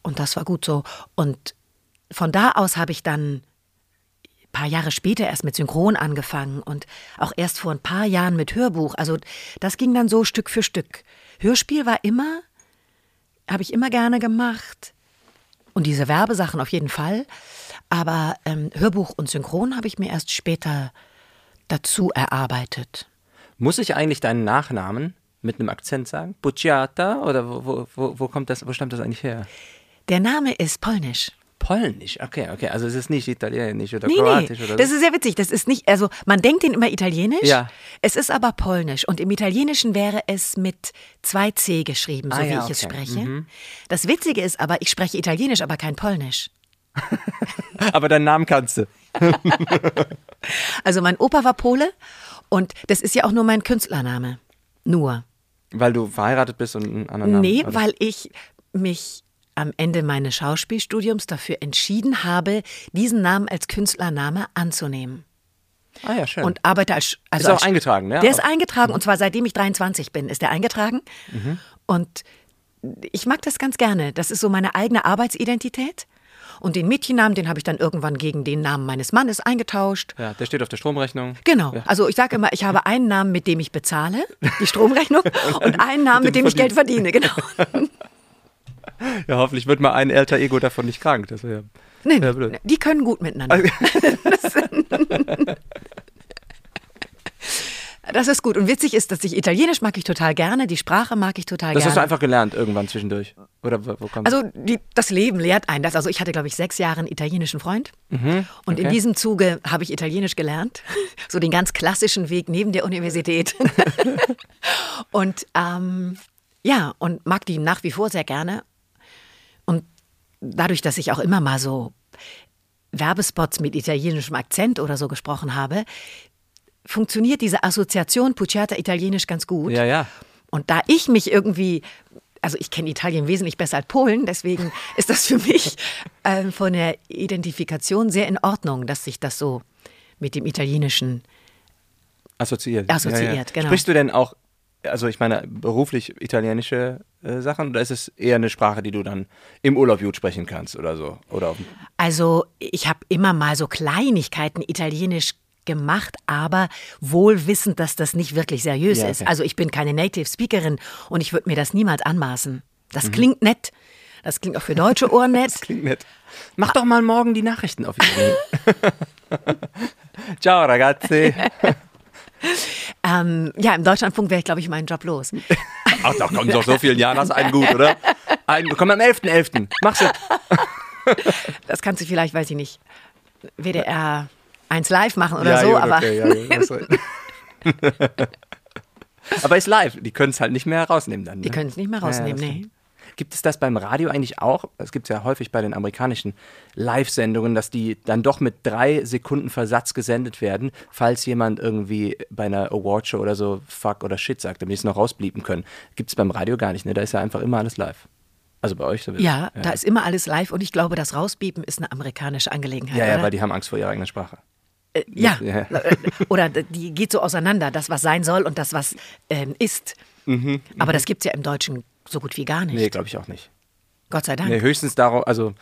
Und das war gut so. Und von da aus habe ich dann ein paar Jahre später erst mit Synchron angefangen und auch erst vor ein paar Jahren mit Hörbuch. Also das ging dann so Stück für Stück. Hörspiel war immer, habe ich immer gerne gemacht. Und diese Werbesachen auf jeden Fall. Aber ähm, Hörbuch und Synchron habe ich mir erst später dazu erarbeitet. Muss ich eigentlich deinen Nachnamen mit einem Akzent sagen? Bucciata? Oder wo, wo, wo, kommt das, wo stammt das eigentlich her? Der Name ist polnisch. Polnisch, okay, okay. Also es ist nicht italienisch oder nee, kroatisch nee. oder so. Das ist sehr witzig. Das ist nicht, also man denkt den immer italienisch. Ja. Es ist aber polnisch. Und im Italienischen wäre es mit zwei C geschrieben, so ah, wie ja, ich okay. es spreche. Mhm. Das Witzige ist aber, ich spreche Italienisch, aber kein Polnisch. [laughs] aber deinen Namen kannst du. [laughs] also mein Opa war Pole und das ist ja auch nur mein Künstlername. Nur. Weil du verheiratet bist und einen anderen Namen Nee, weil ich mich am Ende meines Schauspielstudiums dafür entschieden habe, diesen Namen als Künstlername anzunehmen. Ah ja, schön. Und arbeite als. Also ist auch als, eingetragen, ne? Der ist eingetragen und zwar seitdem ich 23 bin, ist der eingetragen. Mhm. Und ich mag das ganz gerne. Das ist so meine eigene Arbeitsidentität. Und den Mädchennamen, den habe ich dann irgendwann gegen den Namen meines Mannes eingetauscht. Ja, der steht auf der Stromrechnung. Genau. Ja. Also ich sage immer, ich habe einen Namen, mit dem ich bezahle, die Stromrechnung, [laughs] und einen Namen, mit dem ich Geld verdiene. Genau. [laughs] Ja, hoffentlich wird mal ein alter Ego davon nicht krank. Das ja, nee, blöd. die können gut miteinander. [laughs] Das ist gut. Und witzig ist, dass ich Italienisch mag ich total gerne, die Sprache mag ich total das gerne. Das hast du einfach gelernt irgendwann zwischendurch? Oder wo, wo Also die, das Leben lehrt einen das. Also ich hatte, glaube ich, sechs Jahre einen italienischen Freund. Mhm, und okay. in diesem Zuge habe ich Italienisch gelernt. [laughs] So den ganz klassischen Weg neben der Universität. [laughs] und ähm, ja, und mag die nach wie vor sehr gerne. Und dadurch, dass ich auch immer mal so Werbespots mit italienischem Akzent oder so gesprochen habe, funktioniert diese Assoziation Pucciata Italienisch ganz gut. Ja, ja. Und da ich mich irgendwie also ich kenne Italien wesentlich besser als Polen, deswegen [laughs] ist das für mich äh, von der Identifikation sehr in Ordnung, dass sich das so mit dem Italienischen assoziiert. Assoziiert, ja, ja. genau. Sprichst du denn auch, also ich meine, beruflich italienische äh, Sachen oder ist es eher eine Sprache, die du dann im Urlaub gut sprechen kannst oder so? Oder also ich habe immer mal so Kleinigkeiten Italienisch gemacht, aber wohl wissend, dass das nicht wirklich seriös ja, okay. ist. Also ich bin keine Native Speakerin und ich würde mir das niemals anmaßen. Das mhm. klingt nett. Das klingt auch für deutsche Ohren nett. [laughs] das klingt nett. Mach doch mal morgen die Nachrichten auf [laughs] Ciao ragazzi. [laughs] ähm, ja, im Deutschlandfunk wäre ich, glaube ich, meinen Job los. Ach, da kommen doch so vielen Jahren hast einen gut, oder? Ein, komm am 11.11. .11. Mach's du. das kannst du vielleicht, weiß ich nicht. WDR eins live machen oder ja, so, gut, aber. Okay, ja, [laughs] [laughs] aber ist live, die können es halt nicht mehr rausnehmen dann. Ne? Die können es nicht mehr rausnehmen, ja, nee. Gibt es das beim Radio eigentlich auch? Es gibt es ja häufig bei den amerikanischen Live-Sendungen, dass die dann doch mit drei Sekunden Versatz gesendet werden, falls jemand irgendwie bei einer Awardshow oder so Fuck oder Shit sagt, damit sie es noch rausblieben können. Gibt es beim Radio gar nicht, ne? Da ist ja einfach immer alles live. Also bei euch sowieso. Ja, ja, da ist immer alles live und ich glaube, das Rausbieben ist eine amerikanische Angelegenheit. Ja, ja, oder? weil die haben Angst vor ihrer eigenen Sprache. Äh, ja, ja. Äh, oder die geht so auseinander, das, was sein soll und das, was ähm, ist. Mhm, Aber das gibt es ja im Deutschen so gut wie gar nicht. Nee, glaube ich auch nicht. Gott sei Dank. Nee, höchstens darauf, also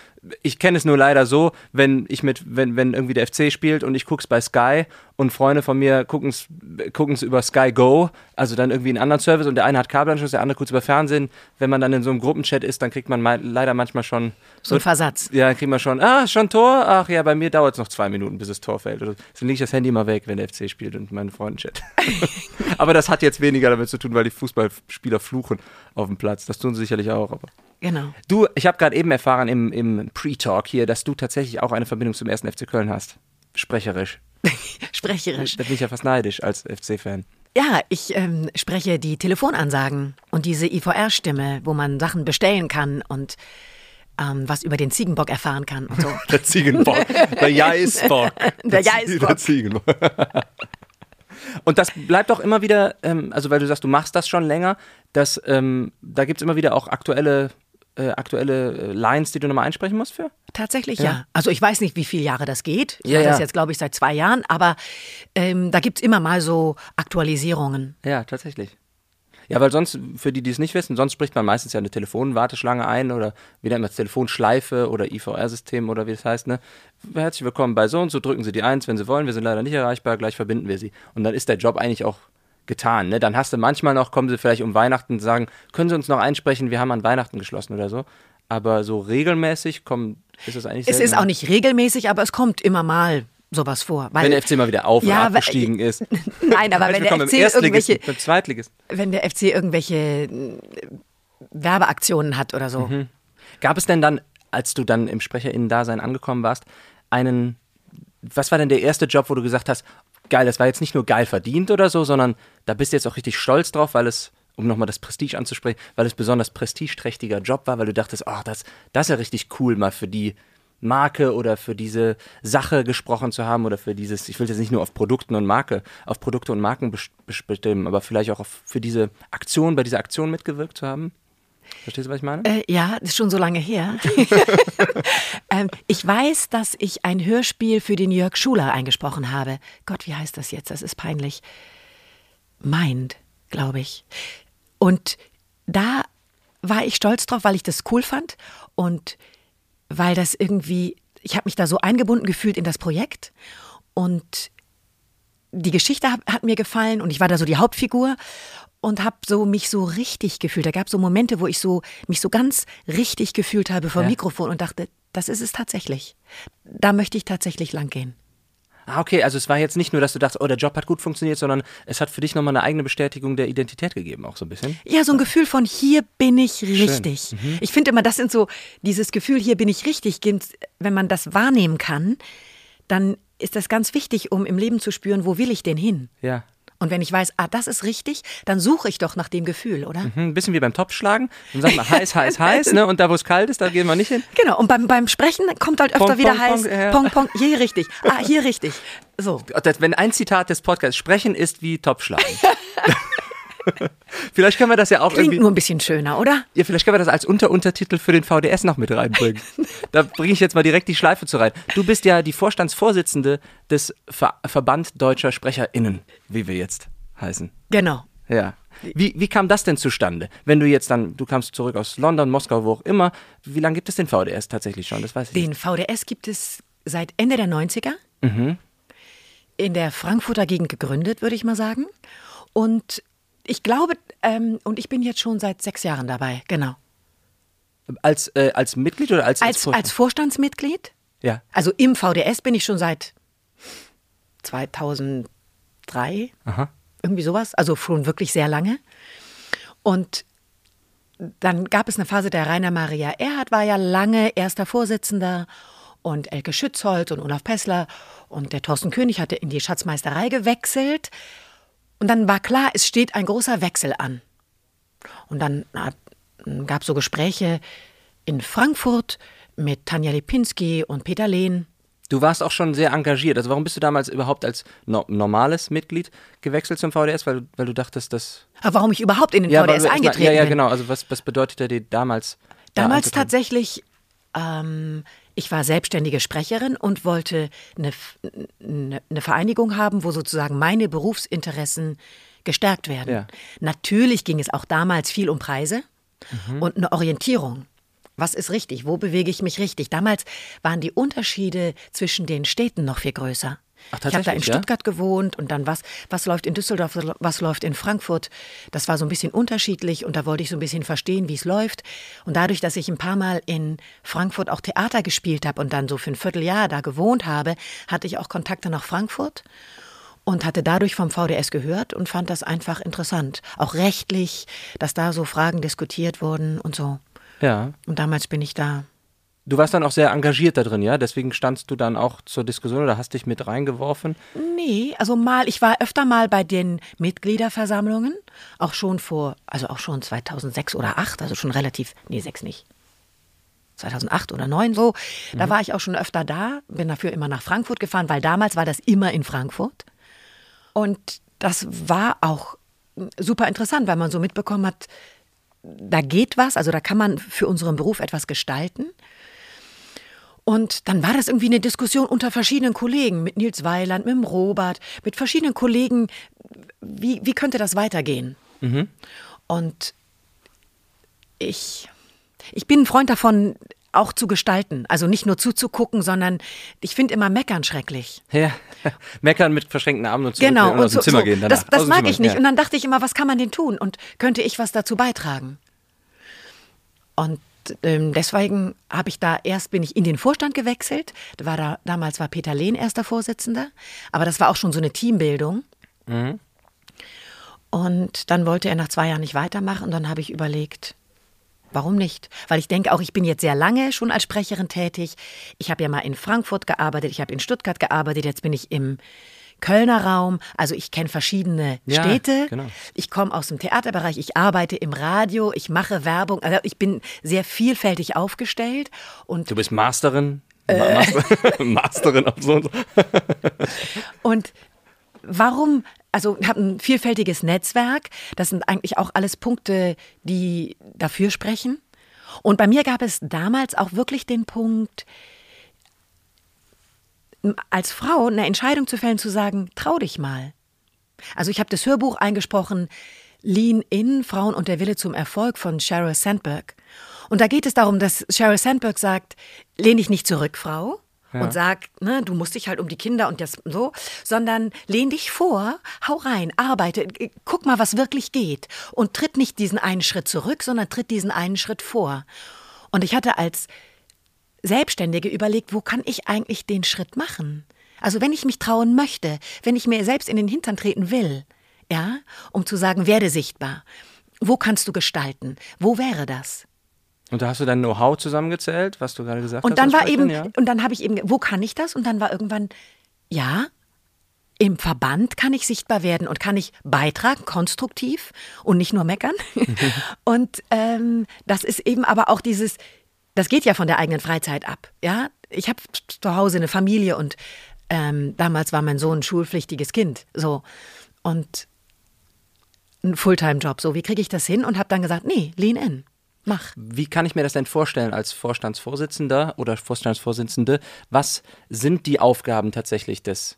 ich kenne es nur leider so, wenn ich mit, wenn, wenn irgendwie der FC spielt und ich gucke es bei Sky und Freunde von mir gucken es über Sky Go, also dann irgendwie einen anderen Service und der eine hat Kabelanschluss, der andere kurz über Fernsehen. Wenn man dann in so einem Gruppenchat ist, dann kriegt man leider manchmal schon so einen Versatz. Ja, dann kriegt man schon, ah, schon Tor? Ach ja, bei mir dauert es noch zwei Minuten, bis das Tor fällt. Dann lege ich das Handy mal weg, wenn der FC spielt und meine Freunde chat. [laughs] aber das hat jetzt weniger damit zu tun, weil die Fußballspieler fluchen auf dem Platz. Das tun sie sicherlich auch, aber. Genau. Du, ich habe gerade eben erfahren im, im Pre-Talk hier, dass du tatsächlich auch eine Verbindung zum ersten FC Köln hast. Sprecherisch. [laughs] Sprecherisch. Da bin ich ja fast neidisch als FC-Fan. Ja, ich ähm, spreche die Telefonansagen und diese IVR-Stimme, wo man Sachen bestellen kann und ähm, was über den Ziegenbock erfahren kann und so. [laughs] der Ziegenbock. Der [laughs] Jaisbock. Der, der Jaisbock. Der Ziegenbock. Und das bleibt auch immer wieder, ähm, also weil du sagst, du machst das schon länger, dass, ähm, da gibt es immer wieder auch aktuelle äh, aktuelle äh, Lines, die du nochmal einsprechen musst für? Tatsächlich ja. ja. Also ich weiß nicht, wie viele Jahre das geht. Ich ja, mache das jetzt, glaube ich, seit zwei Jahren, aber ähm, da gibt es immer mal so Aktualisierungen. Ja, tatsächlich. Ja, weil sonst, für die, die es nicht wissen, sonst spricht man meistens ja eine Telefonwarteschlange ein oder wie nennt man es, Telefonschleife oder IVR-System oder wie das heißt, ne? Herzlich willkommen bei so und so, drücken Sie die Eins, wenn Sie wollen, wir sind leider nicht erreichbar, gleich verbinden wir Sie. Und dann ist der Job eigentlich auch getan. Ne? Dann hast du manchmal noch, kommen sie vielleicht um Weihnachten und sagen, können Sie uns noch einsprechen, wir haben an Weihnachten geschlossen oder so. Aber so regelmäßig kommt, ist es eigentlich Es ist auch nicht regelmäßig, aber es kommt immer mal sowas vor. Wenn der FC mal wieder auf ja, und abgestiegen ist. [laughs] Nein, aber wenn der FC irgendwelche, wenn der FC irgendwelche äh, Werbeaktionen hat oder so. Mhm. Gab es denn dann, als du dann im SprecherInnen-Dasein angekommen warst, einen, was war denn der erste Job, wo du gesagt hast, geil, das war jetzt nicht nur geil verdient oder so, sondern da bist du jetzt auch richtig stolz drauf, weil es, um nochmal das Prestige anzusprechen, weil es besonders prestigeträchtiger Job war, weil du dachtest, ach, oh, das, das ist ja richtig cool, mal für die Marke oder für diese Sache gesprochen zu haben oder für dieses, ich will jetzt nicht nur auf Produkten und Marke, auf Produkte und Marken bestimmen, aber vielleicht auch auf, für diese Aktion, bei dieser Aktion mitgewirkt zu haben? Verstehst du, was ich meine? Äh, ja, das ist schon so lange her. [laughs] ähm, ich weiß, dass ich ein Hörspiel für den Jörg Schuler eingesprochen habe. Gott, wie heißt das jetzt? Das ist peinlich. Mind, glaube ich. Und da war ich stolz drauf, weil ich das cool fand und weil das irgendwie, ich habe mich da so eingebunden gefühlt in das Projekt und die Geschichte hat, hat mir gefallen und ich war da so die Hauptfigur und habe so mich so richtig gefühlt. Da gab es so Momente, wo ich so mich so ganz richtig gefühlt habe vor ja. Mikrofon und dachte, das ist es tatsächlich. Da möchte ich tatsächlich lang gehen. Ah, okay, also es war jetzt nicht nur, dass du dachtest, oh, der Job hat gut funktioniert, sondern es hat für dich nochmal eine eigene Bestätigung der Identität gegeben, auch so ein bisschen. Ja, so ein Gefühl von hier bin ich richtig. Mhm. Ich finde immer, das sind so, dieses Gefühl, hier bin ich richtig, wenn man das wahrnehmen kann, dann ist das ganz wichtig, um im Leben zu spüren, wo will ich denn hin? Ja. Und wenn ich weiß, ah, das ist richtig, dann suche ich doch nach dem Gefühl, oder? Mhm, ein bisschen wie beim Topfschlagen. Dann sagt man heiß, heiß, heiß, ne? Und da, wo es kalt ist, da gehen wir nicht hin. Genau. Und beim, beim Sprechen kommt halt öfter pong, wieder pong, heiß. Pong, ja. pong, pong. Hier richtig. Ah, hier richtig. So. Wenn ein Zitat des Podcasts, Sprechen ist wie Topfschlagen. [laughs] [laughs] vielleicht können wir das ja auch Klingt irgendwie. nur ein bisschen schöner, oder? Ja, vielleicht können wir das als Unteruntertitel für den VDS noch mit reinbringen. [laughs] da bringe ich jetzt mal direkt die Schleife zu rein. Du bist ja die Vorstandsvorsitzende des Ver Verband Deutscher SprecherInnen, wie wir jetzt heißen. Genau. Ja. Wie, wie kam das denn zustande? Wenn du jetzt dann, du kamst zurück aus London, Moskau, wo auch immer, wie lange gibt es den VDS tatsächlich schon? Das weiß ich Den nicht. VDS gibt es seit Ende der 90er. Mhm. In der Frankfurter Gegend gegründet, würde ich mal sagen. Und ich glaube, ähm, und ich bin jetzt schon seit sechs Jahren dabei, genau. Als, äh, als Mitglied oder als, als, als, als Vorstandsmitglied? Ja. Also im VDS bin ich schon seit 2003. Aha. Irgendwie sowas. Also schon wirklich sehr lange. Und dann gab es eine Phase, der Rainer Maria Erhard war ja lange erster Vorsitzender und Elke Schützholz und Olaf Pessler und der Thorsten König hatte in die Schatzmeisterei gewechselt. Und dann war klar, es steht ein großer Wechsel an. Und dann gab es so Gespräche in Frankfurt mit Tanja Lipinski und Peter Lehn. Du warst auch schon sehr engagiert. Also warum bist du damals überhaupt als no normales Mitglied gewechselt zum VDS? Weil, weil du dachtest, dass... Aber warum ich überhaupt in den ja, VDS eingetreten bin? Ja, ja, genau. Also was, was bedeutete dir damals? Damals tatsächlich, ähm, ich war selbstständige Sprecherin und wollte eine, eine, eine Vereinigung haben, wo sozusagen meine Berufsinteressen gestärkt werden. Ja. Natürlich ging es auch damals viel um Preise mhm. und eine Orientierung. Was ist richtig? Wo bewege ich mich richtig? Damals waren die Unterschiede zwischen den Städten noch viel größer. Ach, ich habe da in Stuttgart ja? gewohnt und dann was, was läuft in Düsseldorf, was läuft in Frankfurt. Das war so ein bisschen unterschiedlich und da wollte ich so ein bisschen verstehen, wie es läuft. Und dadurch, dass ich ein paar Mal in Frankfurt auch Theater gespielt habe und dann so für ein Vierteljahr da gewohnt habe, hatte ich auch Kontakte nach Frankfurt und hatte dadurch vom VDS gehört und fand das einfach interessant. Auch rechtlich, dass da so Fragen diskutiert wurden und so. Ja. Und damals bin ich da Du warst dann auch sehr engagiert da drin, ja? Deswegen standst du dann auch zur Diskussion oder hast dich mit reingeworfen? Nee, also mal, ich war öfter mal bei den Mitgliederversammlungen, auch schon vor, also auch schon 2006 oder 2008, also schon relativ, nee, sechs nicht. 2008 oder 2009 so. Da mhm. war ich auch schon öfter da, bin dafür immer nach Frankfurt gefahren, weil damals war das immer in Frankfurt. Und das war auch super interessant, weil man so mitbekommen hat, da geht was, also da kann man für unseren Beruf etwas gestalten. Und dann war das irgendwie eine Diskussion unter verschiedenen Kollegen, mit Nils Weiland, mit dem Robert, mit verschiedenen Kollegen. Wie, wie könnte das weitergehen? Mhm. Und ich, ich bin ein Freund davon, auch zu gestalten. Also nicht nur zuzugucken, sondern ich finde immer Meckern schrecklich. Ja, [laughs] meckern mit verschränkten Armen und, genau, und aus dem so, Zimmer so. gehen. Danach. Das, das mag ich nicht. Ja. Und dann dachte ich immer, was kann man denn tun? Und könnte ich was dazu beitragen? Und ähm, deswegen habe ich da erst bin ich in den Vorstand gewechselt. Da war da, damals war Peter Lehn erster Vorsitzender, aber das war auch schon so eine Teambildung. Mhm. Und dann wollte er nach zwei Jahren nicht weitermachen. Und dann habe ich überlegt, warum nicht? Weil ich denke auch, ich bin jetzt sehr lange schon als Sprecherin tätig. Ich habe ja mal in Frankfurt gearbeitet, ich habe in Stuttgart gearbeitet, jetzt bin ich im Kölner Raum. Also ich kenne verschiedene ja, Städte. Genau. Ich komme aus dem Theaterbereich, ich arbeite im Radio, ich mache Werbung. Also ich bin sehr vielfältig aufgestellt. Und du bist Masterin? Äh. [laughs] Masterin auf so und so. [laughs] und warum also ich habe ein vielfältiges Netzwerk. Das sind eigentlich auch alles Punkte, die dafür sprechen. Und bei mir gab es damals auch wirklich den Punkt, als Frau eine Entscheidung zu fällen, zu sagen, trau dich mal. Also ich habe das Hörbuch eingesprochen, Lean In, Frauen und der Wille zum Erfolg von Sheryl Sandberg. Und da geht es darum, dass Sheryl Sandberg sagt, lehn dich nicht zurück, Frau, ja. und sag, ne, du musst dich halt um die Kinder und das so, sondern lehn dich vor, hau rein, arbeite, guck mal, was wirklich geht und tritt nicht diesen einen Schritt zurück, sondern tritt diesen einen Schritt vor. Und ich hatte als Selbstständige überlegt, wo kann ich eigentlich den Schritt machen? Also wenn ich mich trauen möchte, wenn ich mir selbst in den Hintern treten will, ja, um zu sagen, werde sichtbar. Wo kannst du gestalten? Wo wäre das? Und da hast du dein Know-how zusammengezählt, was du gerade gesagt und hast. Dann war eben, ja? und dann habe ich eben, wo kann ich das? Und dann war irgendwann, ja, im Verband kann ich sichtbar werden und kann ich beitragen, konstruktiv und nicht nur meckern. [laughs] und ähm, das ist eben aber auch dieses, das geht ja von der eigenen Freizeit ab. Ja, ich habe zu Hause eine Familie und ähm, damals war mein Sohn ein schulpflichtiges Kind. So und ein Fulltime-Job. So, wie kriege ich das hin? Und habe dann gesagt, nee, lean in. Mach. Wie kann ich mir das denn vorstellen als Vorstandsvorsitzender oder Vorstandsvorsitzende? Was sind die Aufgaben tatsächlich des,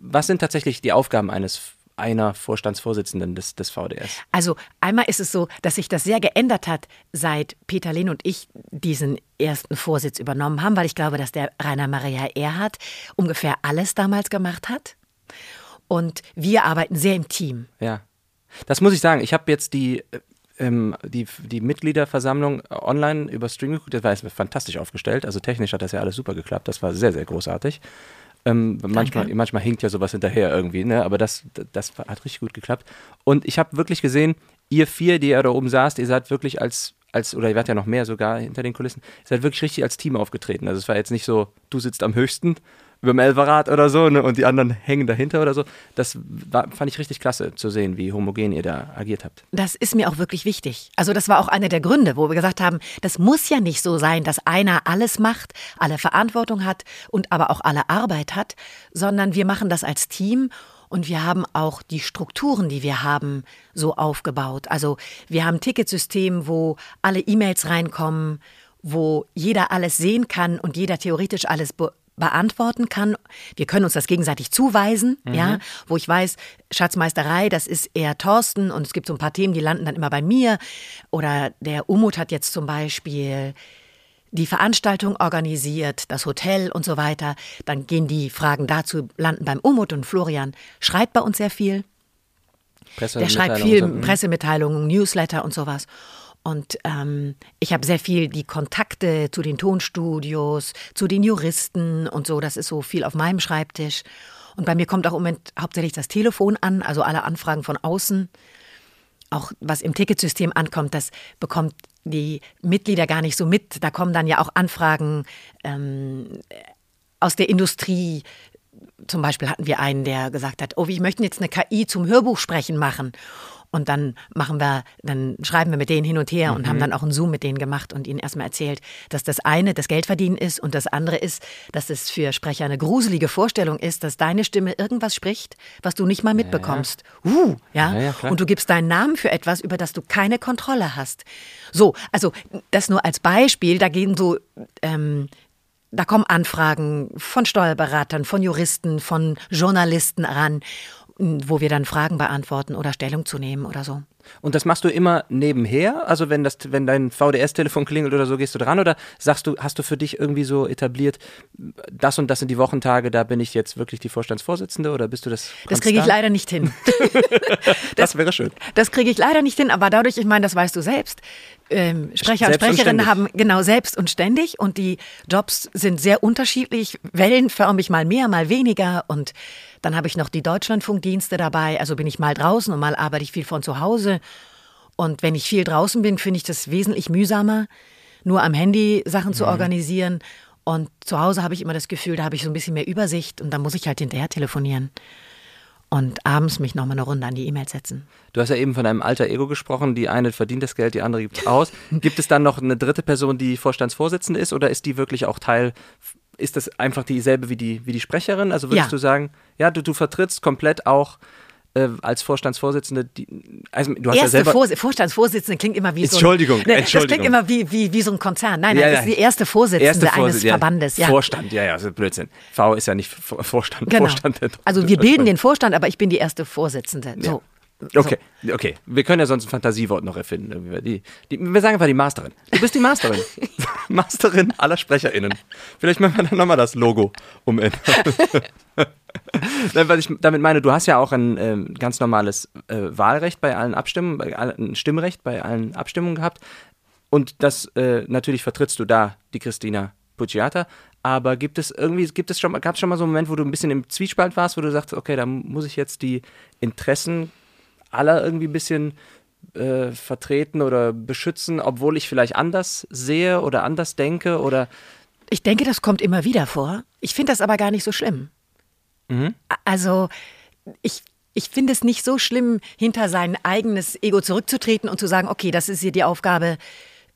was sind tatsächlich die Aufgaben eines einer Vorstandsvorsitzenden des, des VDS? Also einmal ist es so, dass sich das sehr geändert hat, seit Peter Lehn und ich diesen ersten Vorsitz übernommen haben, weil ich glaube, dass der Rainer Maria Erhardt ungefähr alles damals gemacht hat. Und wir arbeiten sehr im Team. Ja. Das muss ich sagen. Ich habe jetzt die ähm, die, die Mitgliederversammlung online über Stream geguckt. Das war jetzt fantastisch aufgestellt. Also technisch hat das ja alles super geklappt. Das war sehr, sehr großartig. Ähm, manchmal, manchmal hinkt ja sowas hinterher irgendwie, ne? aber das, das hat richtig gut geklappt. Und ich habe wirklich gesehen, ihr vier, die ihr da oben saßt, ihr seid wirklich als, als, oder ihr wart ja noch mehr sogar hinter den Kulissen, ihr seid wirklich richtig als Team aufgetreten. Also es war jetzt nicht so, du sitzt am höchsten über dem oder so ne, und die anderen hängen dahinter oder so. Das war, fand ich richtig klasse zu sehen, wie homogen ihr da agiert habt. Das ist mir auch wirklich wichtig. Also das war auch einer der Gründe, wo wir gesagt haben, das muss ja nicht so sein, dass einer alles macht, alle Verantwortung hat und aber auch alle Arbeit hat, sondern wir machen das als Team und wir haben auch die Strukturen, die wir haben, so aufgebaut. Also wir haben ein Ticketsystem, wo alle E-Mails reinkommen, wo jeder alles sehen kann und jeder theoretisch alles be beantworten kann. Wir können uns das gegenseitig zuweisen, mhm. ja, wo ich weiß, Schatzmeisterei, das ist eher Thorsten und es gibt so ein paar Themen, die landen dann immer bei mir. Oder der Umut hat jetzt zum Beispiel die Veranstaltung organisiert, das Hotel und so weiter. Dann gehen die Fragen dazu, landen beim Umut und Florian schreibt bei uns sehr viel. Der schreibt viel mhm. Pressemitteilungen, Newsletter und sowas. Und ähm, ich habe sehr viel die Kontakte zu den Tonstudios, zu den Juristen und so. Das ist so viel auf meinem Schreibtisch. Und bei mir kommt auch im Moment hauptsächlich das Telefon an, also alle Anfragen von außen. Auch was im Ticketsystem ankommt, das bekommt die Mitglieder gar nicht so mit. Da kommen dann ja auch Anfragen ähm, aus der Industrie. Zum Beispiel hatten wir einen, der gesagt hat, oh, wir möchten jetzt eine KI zum Hörbuchsprechen machen. Und dann machen wir, dann schreiben wir mit denen hin und her mhm. und haben mhm. dann auch einen Zoom mit denen gemacht und ihnen erstmal erzählt, dass das eine das Geldverdienen ist und das andere ist, dass es für Sprecher eine gruselige Vorstellung ist, dass deine Stimme irgendwas spricht, was du nicht mal mitbekommst. Ja, ja. Uh, ja. ja und du gibst deinen Namen für etwas, über das du keine Kontrolle hast. So, also das nur als Beispiel, da gehen so ähm, da kommen Anfragen von Steuerberatern, von Juristen, von Journalisten ran wo wir dann Fragen beantworten oder Stellung zu nehmen oder so. Und das machst du immer nebenher? Also wenn das, wenn dein VDS-Telefon klingelt oder so, gehst du dran oder sagst du, hast du für dich irgendwie so etabliert, das und das sind die Wochentage, da bin ich jetzt wirklich die Vorstandsvorsitzende oder bist du das? Das kriege ich leider nicht hin. [laughs] das, das, wäre schön. Das kriege ich leider nicht hin, aber dadurch, ich meine, das weißt du selbst. Ähm, Sprecher und Sprecherinnen haben genau selbst und ständig und die Jobs sind sehr unterschiedlich, wellenförmig mal mehr, mal weniger und dann habe ich noch die Deutschlandfunkdienste dabei, also bin ich mal draußen und mal arbeite ich viel von zu Hause. Und wenn ich viel draußen bin, finde ich das wesentlich mühsamer, nur am Handy Sachen mhm. zu organisieren. Und zu Hause habe ich immer das Gefühl, da habe ich so ein bisschen mehr Übersicht und dann muss ich halt hinterher telefonieren und abends mich nochmal eine Runde an die E-Mail setzen. Du hast ja eben von einem alter Ego gesprochen. Die eine verdient das Geld, die andere gibt es aus. [laughs] gibt es dann noch eine dritte Person, die Vorstandsvorsitzende ist oder ist die wirklich auch Teil ist das einfach dieselbe wie die, wie die Sprecherin? Also würdest ja. du sagen, ja, du, du vertrittst komplett auch äh, als Vorstandsvorsitzende, die, also du hast erste ja selber Vor Vorstandsvorsitzende klingt immer wie so Entschuldigung, ein, ne, Entschuldigung. Das klingt immer wie, wie, wie so ein Konzern. Nein, ja, nein, das ist die erste Vorsitzende erste Vorsitz, eines ja, Verbandes. Ja. Vorstand, ja, ja, das ist Blödsinn. V ist ja nicht Vorstand. Genau. Vorstand also wir bilden den Vorstand, aber ich bin die erste Vorsitzende. So. Okay, okay. Wir können ja sonst ein Fantasiewort noch erfinden. Die, die, wir sagen einfach die Masterin. Du bist die Masterin. [laughs] Masterin aller SprecherInnen. Vielleicht machen wir dann nochmal das Logo umändern. [laughs] Weil ich damit meine, du hast ja auch ein äh, ganz normales äh, Wahlrecht bei allen Abstimmungen, bei ein Stimmrecht bei allen Abstimmungen gehabt. Und das äh, natürlich vertrittst du da die Christina Pucciata. Aber gibt es irgendwie, gibt es schon, gab es schon mal so einen Moment, wo du ein bisschen im Zwiespalt warst, wo du sagst, okay, da muss ich jetzt die Interessen aller irgendwie ein bisschen äh, vertreten oder beschützen, obwohl ich vielleicht anders sehe oder anders denke oder. Ich denke, das kommt immer wieder vor. Ich finde das aber gar nicht so schlimm. Mhm. Also, ich, ich finde es nicht so schlimm, hinter sein eigenes Ego zurückzutreten und zu sagen, okay, das ist hier die Aufgabe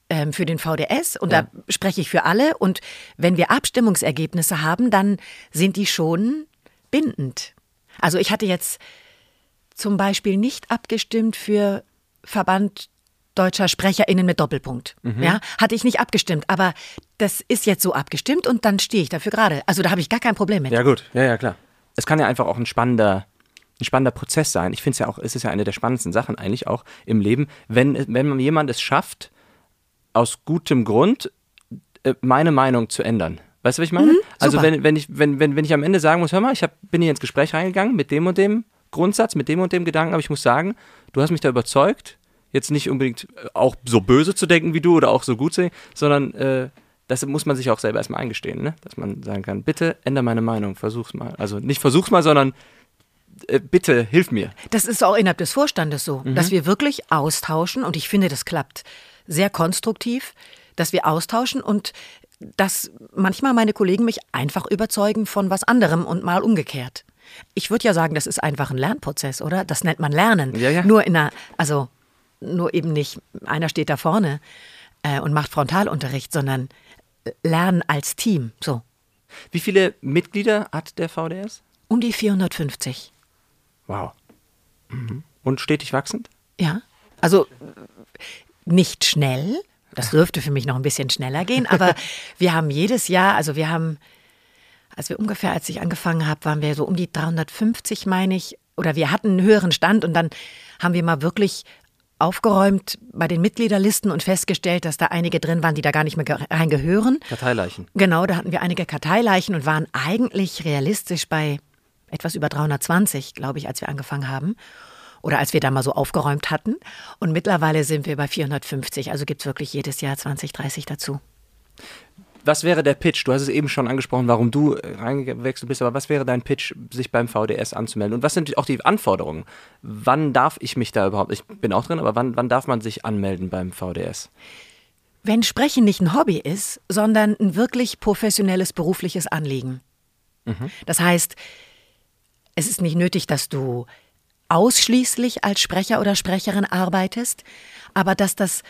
ähm, für den VDS und ja. da spreche ich für alle. Und wenn wir Abstimmungsergebnisse haben, dann sind die schon bindend. Also ich hatte jetzt zum Beispiel nicht abgestimmt für Verband deutscher SprecherInnen mit Doppelpunkt. Mhm. Ja, hatte ich nicht abgestimmt, aber das ist jetzt so abgestimmt und dann stehe ich dafür gerade. Also da habe ich gar kein Problem mit. Ja, gut, ja, ja, klar. Es kann ja einfach auch ein spannender, ein spannender Prozess sein. Ich finde es ja auch, es ist ja eine der spannendsten Sachen eigentlich auch im Leben, wenn, wenn jemand es schafft, aus gutem Grund äh, meine Meinung zu ändern. Weißt du, was ich meine? Mhm, also wenn, wenn, ich, wenn, wenn, wenn ich am Ende sagen muss, hör mal, ich hab, bin hier ins Gespräch reingegangen mit dem und dem Grundsatz, mit dem und dem Gedanken, aber ich muss sagen, du hast mich da überzeugt, jetzt nicht unbedingt äh, auch so böse zu denken wie du oder auch so gut zu denken, sondern äh, das muss man sich auch selber erstmal eingestehen, ne? dass man sagen kann, bitte ändere meine Meinung, versuch's mal. Also nicht versuch's mal, sondern äh, bitte hilf mir. Das ist auch innerhalb des Vorstandes so, mhm. dass wir wirklich austauschen und ich finde, das klappt sehr konstruktiv, dass wir austauschen und dass manchmal meine Kollegen mich einfach überzeugen von was anderem und mal umgekehrt. Ich würde ja sagen, das ist einfach ein Lernprozess, oder? Das nennt man Lernen. Ja, ja. Nur in einer, also nur eben nicht, einer steht da vorne äh, und macht Frontalunterricht, sondern Lernen als Team. So. Wie viele Mitglieder hat der VDS? Um die 450. Wow. Mhm. Und stetig wachsend? Ja. Also nicht schnell, Das dürfte für mich noch ein bisschen schneller gehen, aber [laughs] wir haben jedes Jahr, also wir haben, als wir ungefähr, als ich angefangen habe, waren wir so um die 350, meine ich, oder wir hatten einen höheren Stand und dann haben wir mal wirklich aufgeräumt bei den Mitgliederlisten und festgestellt, dass da einige drin waren, die da gar nicht mehr reingehören. Karteileichen. Genau, da hatten wir einige Karteileichen und waren eigentlich realistisch bei etwas über 320, glaube ich, als wir angefangen haben. Oder als wir da mal so aufgeräumt hatten. Und mittlerweile sind wir bei 450. Also gibt es wirklich jedes Jahr 20, 30 dazu. Was wäre der Pitch? Du hast es eben schon angesprochen, warum du äh, reingewechselt bist, aber was wäre dein Pitch, sich beim VDS anzumelden? Und was sind auch die Anforderungen? Wann darf ich mich da überhaupt, ich bin auch drin, aber wann, wann darf man sich anmelden beim VDS? Wenn Sprechen nicht ein Hobby ist, sondern ein wirklich professionelles berufliches Anliegen. Mhm. Das heißt, es ist nicht nötig, dass du ausschließlich als Sprecher oder Sprecherin arbeitest, aber dass das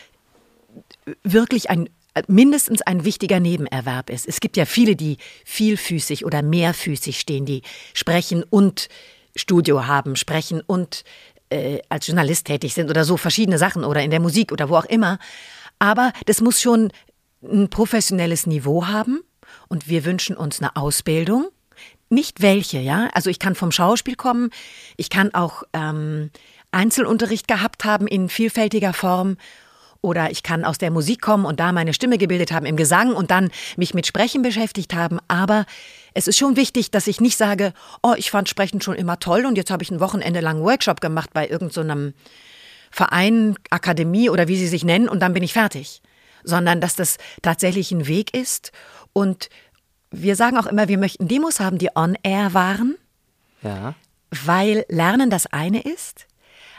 wirklich ein mindestens ein wichtiger Nebenerwerb ist. Es gibt ja viele, die vielfüßig oder mehrfüßig stehen, die sprechen und Studio haben, sprechen und äh, als Journalist tätig sind oder so verschiedene Sachen oder in der Musik oder wo auch immer. Aber das muss schon ein professionelles Niveau haben und wir wünschen uns eine Ausbildung. Nicht welche, ja. Also ich kann vom Schauspiel kommen, ich kann auch ähm, Einzelunterricht gehabt haben in vielfältiger Form oder ich kann aus der Musik kommen und da meine Stimme gebildet haben im Gesang und dann mich mit Sprechen beschäftigt haben. Aber es ist schon wichtig, dass ich nicht sage, oh, ich fand Sprechen schon immer toll und jetzt habe ich ein Wochenende lang Workshop gemacht bei irgendeinem so Verein, Akademie oder wie sie sich nennen und dann bin ich fertig. Sondern dass das tatsächlich ein Weg ist und wir sagen auch immer, wir möchten Demos haben, die on-air waren. Ja. Weil Lernen das eine ist,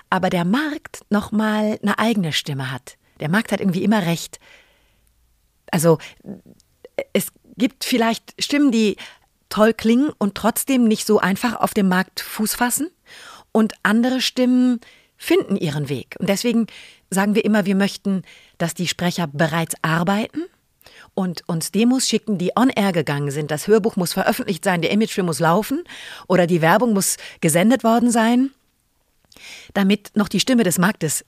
aber der Markt nochmal eine eigene Stimme hat. Der Markt hat irgendwie immer recht. Also es gibt vielleicht Stimmen, die toll klingen und trotzdem nicht so einfach auf dem Markt Fuß fassen. Und andere Stimmen finden ihren Weg. Und deswegen sagen wir immer, wir möchten, dass die Sprecher bereits arbeiten und uns Demos schicken, die on air gegangen sind. Das Hörbuch muss veröffentlicht sein, der Imagefilm muss laufen oder die Werbung muss gesendet worden sein, damit noch die Stimme des Marktes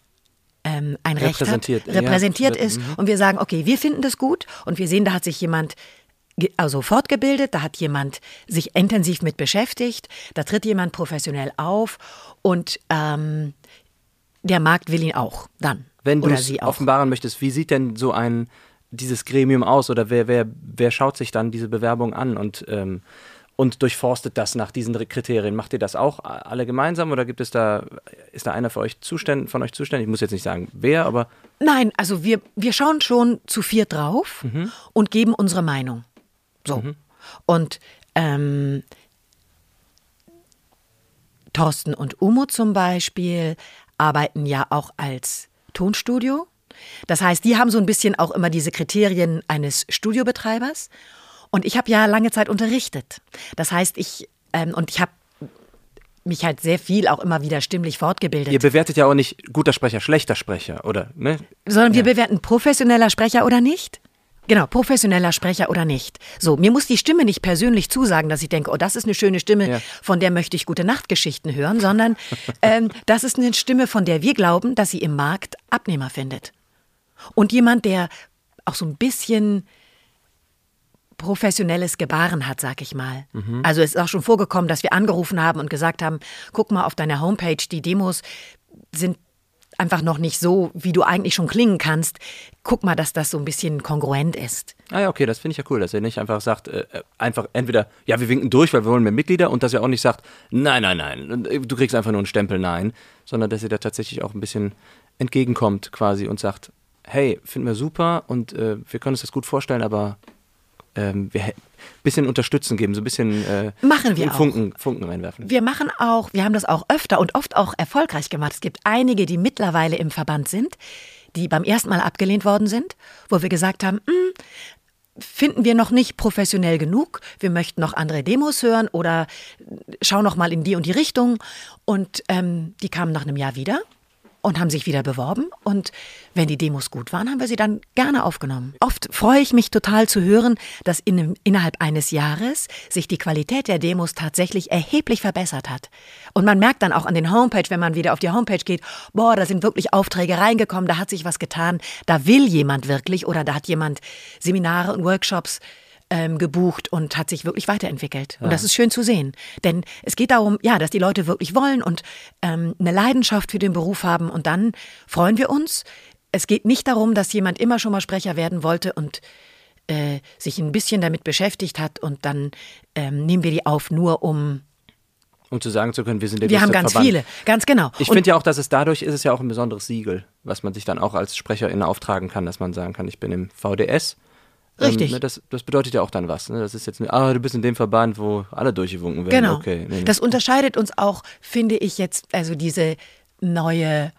ähm, ein Recht hat, repräsentiert ja, ist. Mhm. Und wir sagen, okay, wir finden das gut und wir sehen, da hat sich jemand also fortgebildet, da hat jemand sich intensiv mit beschäftigt, da tritt jemand professionell auf und ähm, der Markt will ihn auch dann. Wenn du es offenbaren möchtest, wie sieht denn so ein dieses Gremium aus oder wer, wer, wer schaut sich dann diese Bewerbung an und ähm, und durchforstet das nach diesen Kriterien. Macht ihr das auch alle gemeinsam oder gibt es da, ist da einer für euch zuständ, von euch zuständig? Ich muss jetzt nicht sagen, wer, aber. Nein, also wir, wir schauen schon zu vier drauf mhm. und geben unsere Meinung. So. Mhm. Und ähm, Thorsten und Umo zum Beispiel arbeiten ja auch als Tonstudio. Das heißt, die haben so ein bisschen auch immer diese Kriterien eines Studiobetreibers. Und ich habe ja lange Zeit unterrichtet. Das heißt, ich, ähm, und ich habe mich halt sehr viel auch immer wieder stimmlich fortgebildet. Ihr bewertet ja auch nicht guter Sprecher, schlechter Sprecher, oder? Ne? Sondern wir bewerten professioneller Sprecher oder nicht? Genau, professioneller Sprecher oder nicht. So, mir muss die Stimme nicht persönlich zusagen, dass ich denke, oh, das ist eine schöne Stimme, ja. von der möchte ich gute Nachtgeschichten hören, sondern [laughs] ähm, das ist eine Stimme, von der wir glauben, dass sie im Markt Abnehmer findet. Und jemand, der auch so ein bisschen professionelles Gebaren hat, sag ich mal. Mhm. Also es ist auch schon vorgekommen, dass wir angerufen haben und gesagt haben, guck mal auf deiner Homepage, die Demos sind einfach noch nicht so, wie du eigentlich schon klingen kannst. Guck mal, dass das so ein bisschen kongruent ist. Ah ja, okay, das finde ich ja cool, dass er nicht einfach sagt, äh, äh, einfach entweder, ja, wir winken durch, weil wir wollen mehr Mitglieder und dass er auch nicht sagt, nein, nein, nein, äh, du kriegst einfach nur einen Stempel, nein, sondern dass er da tatsächlich auch ein bisschen entgegenkommt quasi und sagt, hey, finden wir super und äh, wir können uns das gut vorstellen, aber ähm, wir ein bisschen unterstützen geben, so ein bisschen äh, machen wir Funken, auch. Funken reinwerfen. Wir machen auch, wir haben das auch öfter und oft auch erfolgreich gemacht. Es gibt einige, die mittlerweile im Verband sind, die beim ersten Mal abgelehnt worden sind, wo wir gesagt haben, hm, finden wir noch nicht professionell genug. Wir möchten noch andere Demos hören oder schau noch mal in die und die Richtung. Und ähm, die kamen nach einem Jahr wieder und haben sich wieder beworben. Und wenn die Demos gut waren, haben wir sie dann gerne aufgenommen. Oft freue ich mich total zu hören, dass in, innerhalb eines Jahres sich die Qualität der Demos tatsächlich erheblich verbessert hat. Und man merkt dann auch an den Homepage, wenn man wieder auf die Homepage geht, boah, da sind wirklich Aufträge reingekommen, da hat sich was getan, da will jemand wirklich oder da hat jemand Seminare und Workshops ähm, gebucht und hat sich wirklich weiterentwickelt. Ja. Und das ist schön zu sehen. Denn es geht darum, ja, dass die Leute wirklich wollen und ähm, eine Leidenschaft für den Beruf haben. Und dann freuen wir uns. Es geht nicht darum, dass jemand immer schon mal Sprecher werden wollte und äh, sich ein bisschen damit beschäftigt hat und dann ähm, nehmen wir die auf, nur um um zu sagen zu können, wir sind der Wir haben ganz Verband. viele, ganz genau. Ich finde ja auch, dass es dadurch ist es ja auch ein besonderes Siegel, was man sich dann auch als Sprecherin auftragen kann, dass man sagen kann, ich bin im VDS Richtig. Ähm, ne, das, das, bedeutet ja auch dann was. Ne? Das ist jetzt, ah, du bist in dem Verband, wo alle durchgewunken werden. Genau. Okay, nee, nee. Das unterscheidet uns auch, finde ich jetzt, also diese neue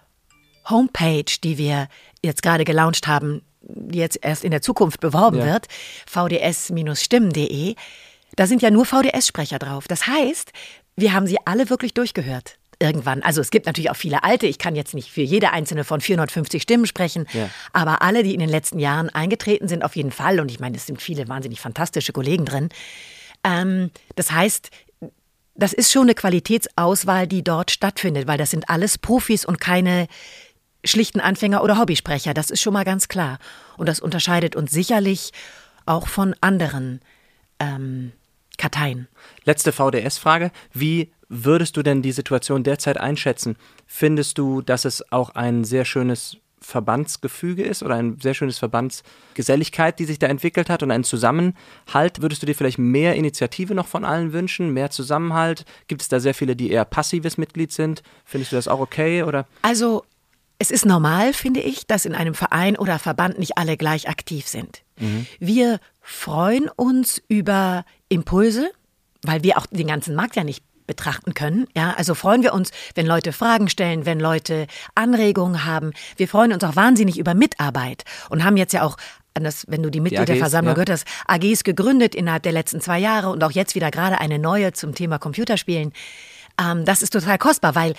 Homepage, die wir jetzt gerade gelauncht haben, die jetzt erst in der Zukunft beworben ja. wird, vds-stimmen.de, da sind ja nur VDS-Sprecher drauf. Das heißt, wir haben sie alle wirklich durchgehört irgendwann, also es gibt natürlich auch viele alte, ich kann jetzt nicht für jede einzelne von 450 Stimmen sprechen, ja. aber alle, die in den letzten Jahren eingetreten sind, auf jeden Fall, und ich meine, es sind viele wahnsinnig fantastische Kollegen drin. Ähm, das heißt, das ist schon eine Qualitätsauswahl, die dort stattfindet, weil das sind alles Profis und keine schlichten Anfänger oder Hobbysprecher. Das ist schon mal ganz klar. Und das unterscheidet uns sicherlich auch von anderen ähm, Karteien. Letzte VDS-Frage. Wie würdest du denn die Situation derzeit einschätzen? Findest du, dass es auch ein sehr schönes Verbandsgefüge ist oder ein sehr schönes Verbandsgeselligkeit, die sich da entwickelt hat und ein Zusammenhalt. Würdest du dir vielleicht mehr Initiative noch von allen wünschen, mehr Zusammenhalt? Gibt es da sehr viele, die eher passives Mitglied sind? Findest du das auch okay oder? Also es ist normal, finde ich, dass in einem Verein oder Verband nicht alle gleich aktiv sind. Mhm. Wir freuen uns über Impulse, weil wir auch den ganzen Markt ja nicht betrachten können. Ja, also freuen wir uns, wenn Leute Fragen stellen, wenn Leute Anregungen haben. Wir freuen uns auch wahnsinnig über Mitarbeit und haben jetzt ja auch das, wenn du die Mitgliederversammlung ja. gehört hast, AGs gegründet innerhalb der letzten zwei Jahre und auch jetzt wieder gerade eine neue zum Thema Computerspielen. Ähm, das ist total kostbar, weil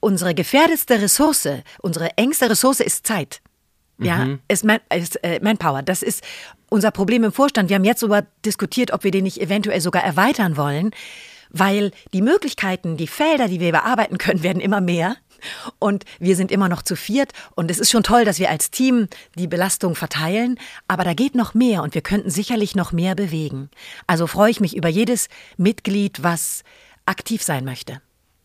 unsere gefährdetste Ressource, unsere engste Ressource ist Zeit. Ja, mhm. ist, man, ist äh, Manpower. Das ist unser Problem im Vorstand. Wir haben jetzt darüber diskutiert, ob wir den nicht eventuell sogar erweitern wollen weil die Möglichkeiten, die Felder, die wir bearbeiten können, [laughs] werden immer mehr. Und wir sind immer noch zu viert. Und es ist schon toll, dass wir als Team die Belastung verteilen. Aber da geht noch mehr und wir könnten sicherlich noch mehr bewegen. Also freue ich mich über jedes Mitglied, was aktiv sein möchte.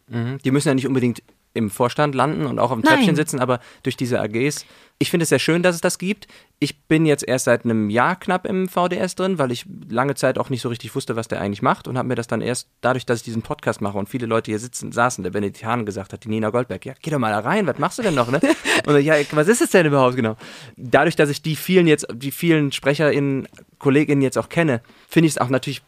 Mhm. Die müssen ja nicht unbedingt im Vorstand landen und auch auf dem Treppchen sitzen, aber durch diese AGs. Ich finde es sehr schön, dass es das gibt. Ich bin jetzt erst seit einem Jahr knapp im VDS drin, weil ich lange Zeit auch nicht so richtig wusste, was der eigentlich macht und habe mir das dann erst dadurch, dass ich diesen Podcast mache und viele Leute hier sitzen, saßen, der Benedikt Hahn gesagt hat, die Nina Goldberg, ja, geh doch mal da rein, was machst du denn noch, ne? [laughs] Und ja, was ist es denn überhaupt genau? Dadurch, dass ich die vielen jetzt, die vielen SprecherInnen, KollegInnen jetzt auch kenne, finde ich es auch natürlich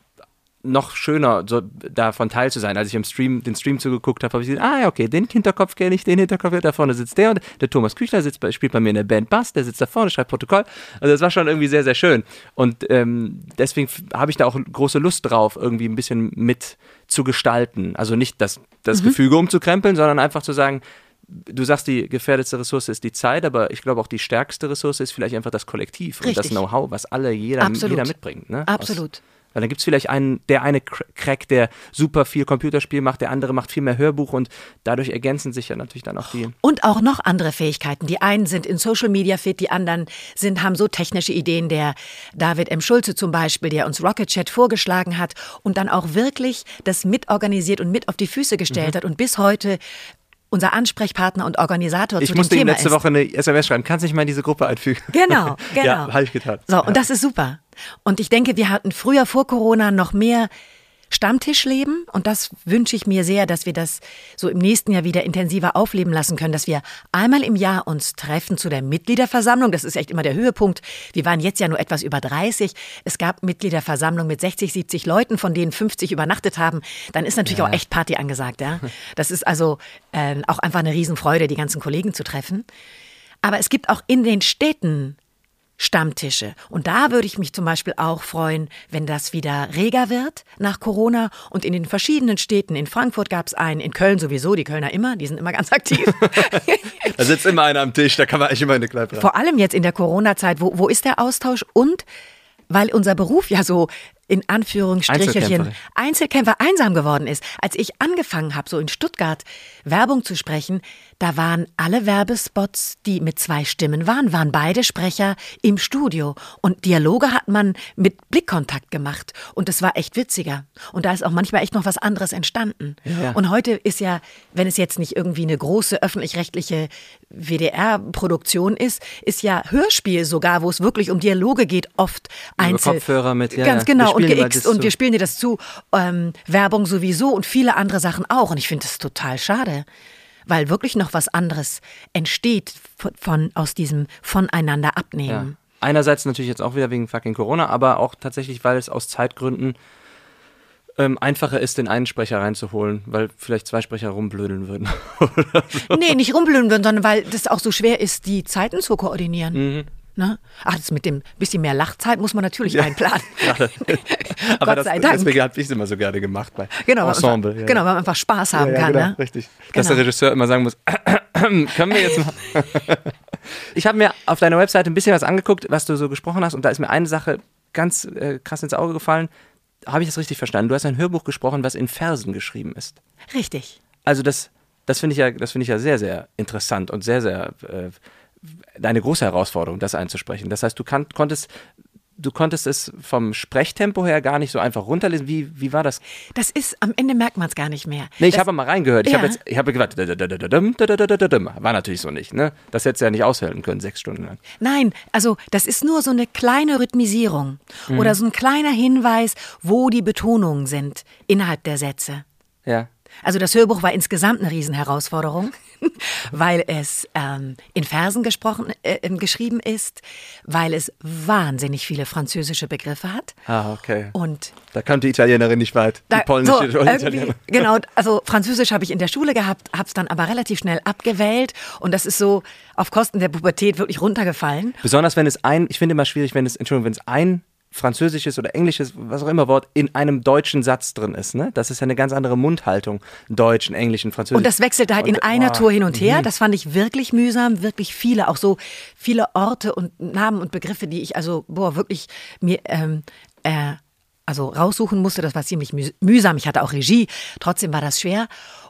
noch schöner, so davon teil zu sein. Als ich im Stream, den Stream zugeguckt habe, habe ich gesehen, ah ja, okay, den Hinterkopf kenne ich, den Hinterkopf, da vorne sitzt der und der Thomas Küchler sitzt bei, spielt bei mir in der Band Bass, der sitzt da vorne, schreibt Protokoll. Also das war schon irgendwie sehr, sehr schön. Und ähm, deswegen habe ich da auch große Lust drauf, irgendwie ein bisschen mit zu gestalten. Also nicht das, das mhm. Gefüge umzukrempeln, sondern einfach zu sagen, du sagst, die gefährdetste Ressource ist die Zeit, aber ich glaube auch die stärkste Ressource ist vielleicht einfach das Kollektiv Richtig. und das Know-how, was alle, jeder, jeder mitbringt. Ne? Absolut. Aus, weil dann gibt es vielleicht einen, der eine Crack, der super viel Computerspiel macht, der andere macht viel mehr Hörbuch und dadurch ergänzen sich ja natürlich dann auch die. Und auch noch andere Fähigkeiten. Die einen sind in Social Media fit, die anderen sind, haben so technische Ideen. Der David M. Schulze zum Beispiel, der uns Rocket Chat vorgeschlagen hat und dann auch wirklich das mitorganisiert und mit auf die Füße gestellt mhm. hat und bis heute unser Ansprechpartner und Organisator ich zu dem Thema ist. Ich musste ihm letzte Woche eine SMS schreiben. Kannst du nicht mal in diese Gruppe einfügen? Genau, [laughs] genau. ja, habe ich getan. So, ja. und das ist super. Und ich denke, wir hatten früher vor Corona noch mehr Stammtischleben und das wünsche ich mir sehr, dass wir das so im nächsten Jahr wieder intensiver aufleben lassen können, dass wir einmal im Jahr uns treffen zu der Mitgliederversammlung. Das ist echt immer der Höhepunkt. Wir waren jetzt ja nur etwas über 30. Es gab Mitgliederversammlung mit 60, 70 Leuten, von denen 50 übernachtet haben. Dann ist natürlich ja. auch echt Party angesagt. Ja? [laughs] Das ist also äh, auch einfach eine Riesenfreude, die ganzen Kollegen zu treffen. Aber es gibt auch in den Städten Stammtische. Und da würde ich mich zum Beispiel auch freuen, wenn das wieder reger wird nach Corona. Und in den verschiedenen Städten, in Frankfurt gab es einen, in Köln sowieso, die Kölner immer, die sind immer ganz aktiv. [laughs] da sitzt immer einer am Tisch, da kann man eigentlich immer in eine Kneipe rein. Vor allem jetzt in der Corona-Zeit, wo, wo ist der Austausch? Und weil unser Beruf ja so in Anführungsstrichelchen Einzelkämpfer einsam geworden ist. Als ich angefangen habe, so in Stuttgart Werbung zu sprechen, da waren alle Werbespots, die mit zwei Stimmen waren, waren beide Sprecher im Studio. Und Dialoge hat man mit Blickkontakt gemacht. Und das war echt witziger. Und da ist auch manchmal echt noch was anderes entstanden. Ja. Und heute ist ja, wenn es jetzt nicht irgendwie eine große öffentlich-rechtliche WDR-Produktion ist, ist ja Hörspiel sogar, wo es wirklich um Dialoge geht, oft einzeln. Kopfhörer mit, ja, Ganz genau, und geixt und wir spielen dir das zu. Ähm, Werbung sowieso und viele andere Sachen auch. Und ich finde das total schade weil wirklich noch was anderes entsteht von, von aus diesem Voneinander abnehmen. Ja. Einerseits natürlich jetzt auch wieder wegen fucking Corona, aber auch tatsächlich, weil es aus Zeitgründen ähm, einfacher ist, den einen Sprecher reinzuholen, weil vielleicht zwei Sprecher rumblödeln würden. [laughs] Nee, nicht rumblödeln würden, sondern weil das auch so schwer ist, die Zeiten zu koordinieren. Mhm. Ne? Ach, das mit dem bisschen mehr Lachzeit muss man natürlich ja. einplanen. [laughs] Ja, [laughs] aber das, deswegen habe ich es immer so gerne gemacht bei genau, Ensemble. Einfach, ja. Genau, weil man einfach Spaß haben kann. Genau, ne? richtig. Genau. Dass der Regisseur immer sagen muss, [clears throat] können wir jetzt mal. [laughs] ich habe mir auf deiner Webseite ein bisschen was angeguckt, was du so gesprochen hast und da ist mir eine Sache ganz äh, krass ins Auge gefallen. Habe ich das richtig verstanden? Du hast ein Hörbuch gesprochen, was in Versen geschrieben ist. Richtig. Also das, das finde ich ja, das finde ich ja sehr, sehr interessant und sehr, sehr äh, eine große Herausforderung, das einzusprechen. Das heißt, du kann, konntest du konntest es vom Sprechtempo her gar nicht so einfach runterlesen. Wie, wie war das? Das ist, am Ende merkt man es gar nicht mehr. Nee, ich habe mal reingehört. Ich ja. habe jetzt, ich habe gewartet. War natürlich so nicht, ne? Das hättest du ja nicht aushalten können, sechs Stunden lang. Nein, also das ist nur so eine kleine Rhythmisierung mhm. oder so ein kleiner Hinweis, wo die Betonungen sind innerhalb der Sätze. Ja. Also das Hörbuch war insgesamt eine Riesenherausforderung, [laughs] weil es ähm, in Versen gesprochen, äh, ähm, geschrieben ist, weil es wahnsinnig viele französische Begriffe hat. Ah, okay. Und da kam die Italienerin nicht weit, die da, polnische so, Italienerin. [laughs] Genau, also Französisch habe ich in der Schule gehabt, habe es dann aber relativ schnell abgewählt und das ist so auf Kosten der Pubertät wirklich runtergefallen. Besonders wenn es ein, ich finde immer schwierig, wenn es, Entschuldigung, wenn es ein französisches oder englisches, was auch immer Wort, in einem deutschen Satz drin ist. Ne? Das ist ja eine ganz andere Mundhaltung. Deutschen, Englischen, Französisch. Und das wechselte halt und, in einer oh, Tour hin und her. Mhm. Das fand ich wirklich mühsam, wirklich viele, auch so viele Orte und Namen und Begriffe, die ich also, boah, wirklich mir, ähm, äh, also raussuchen musste. Das war ziemlich mühsam. Ich hatte auch Regie. Trotzdem war das schwer.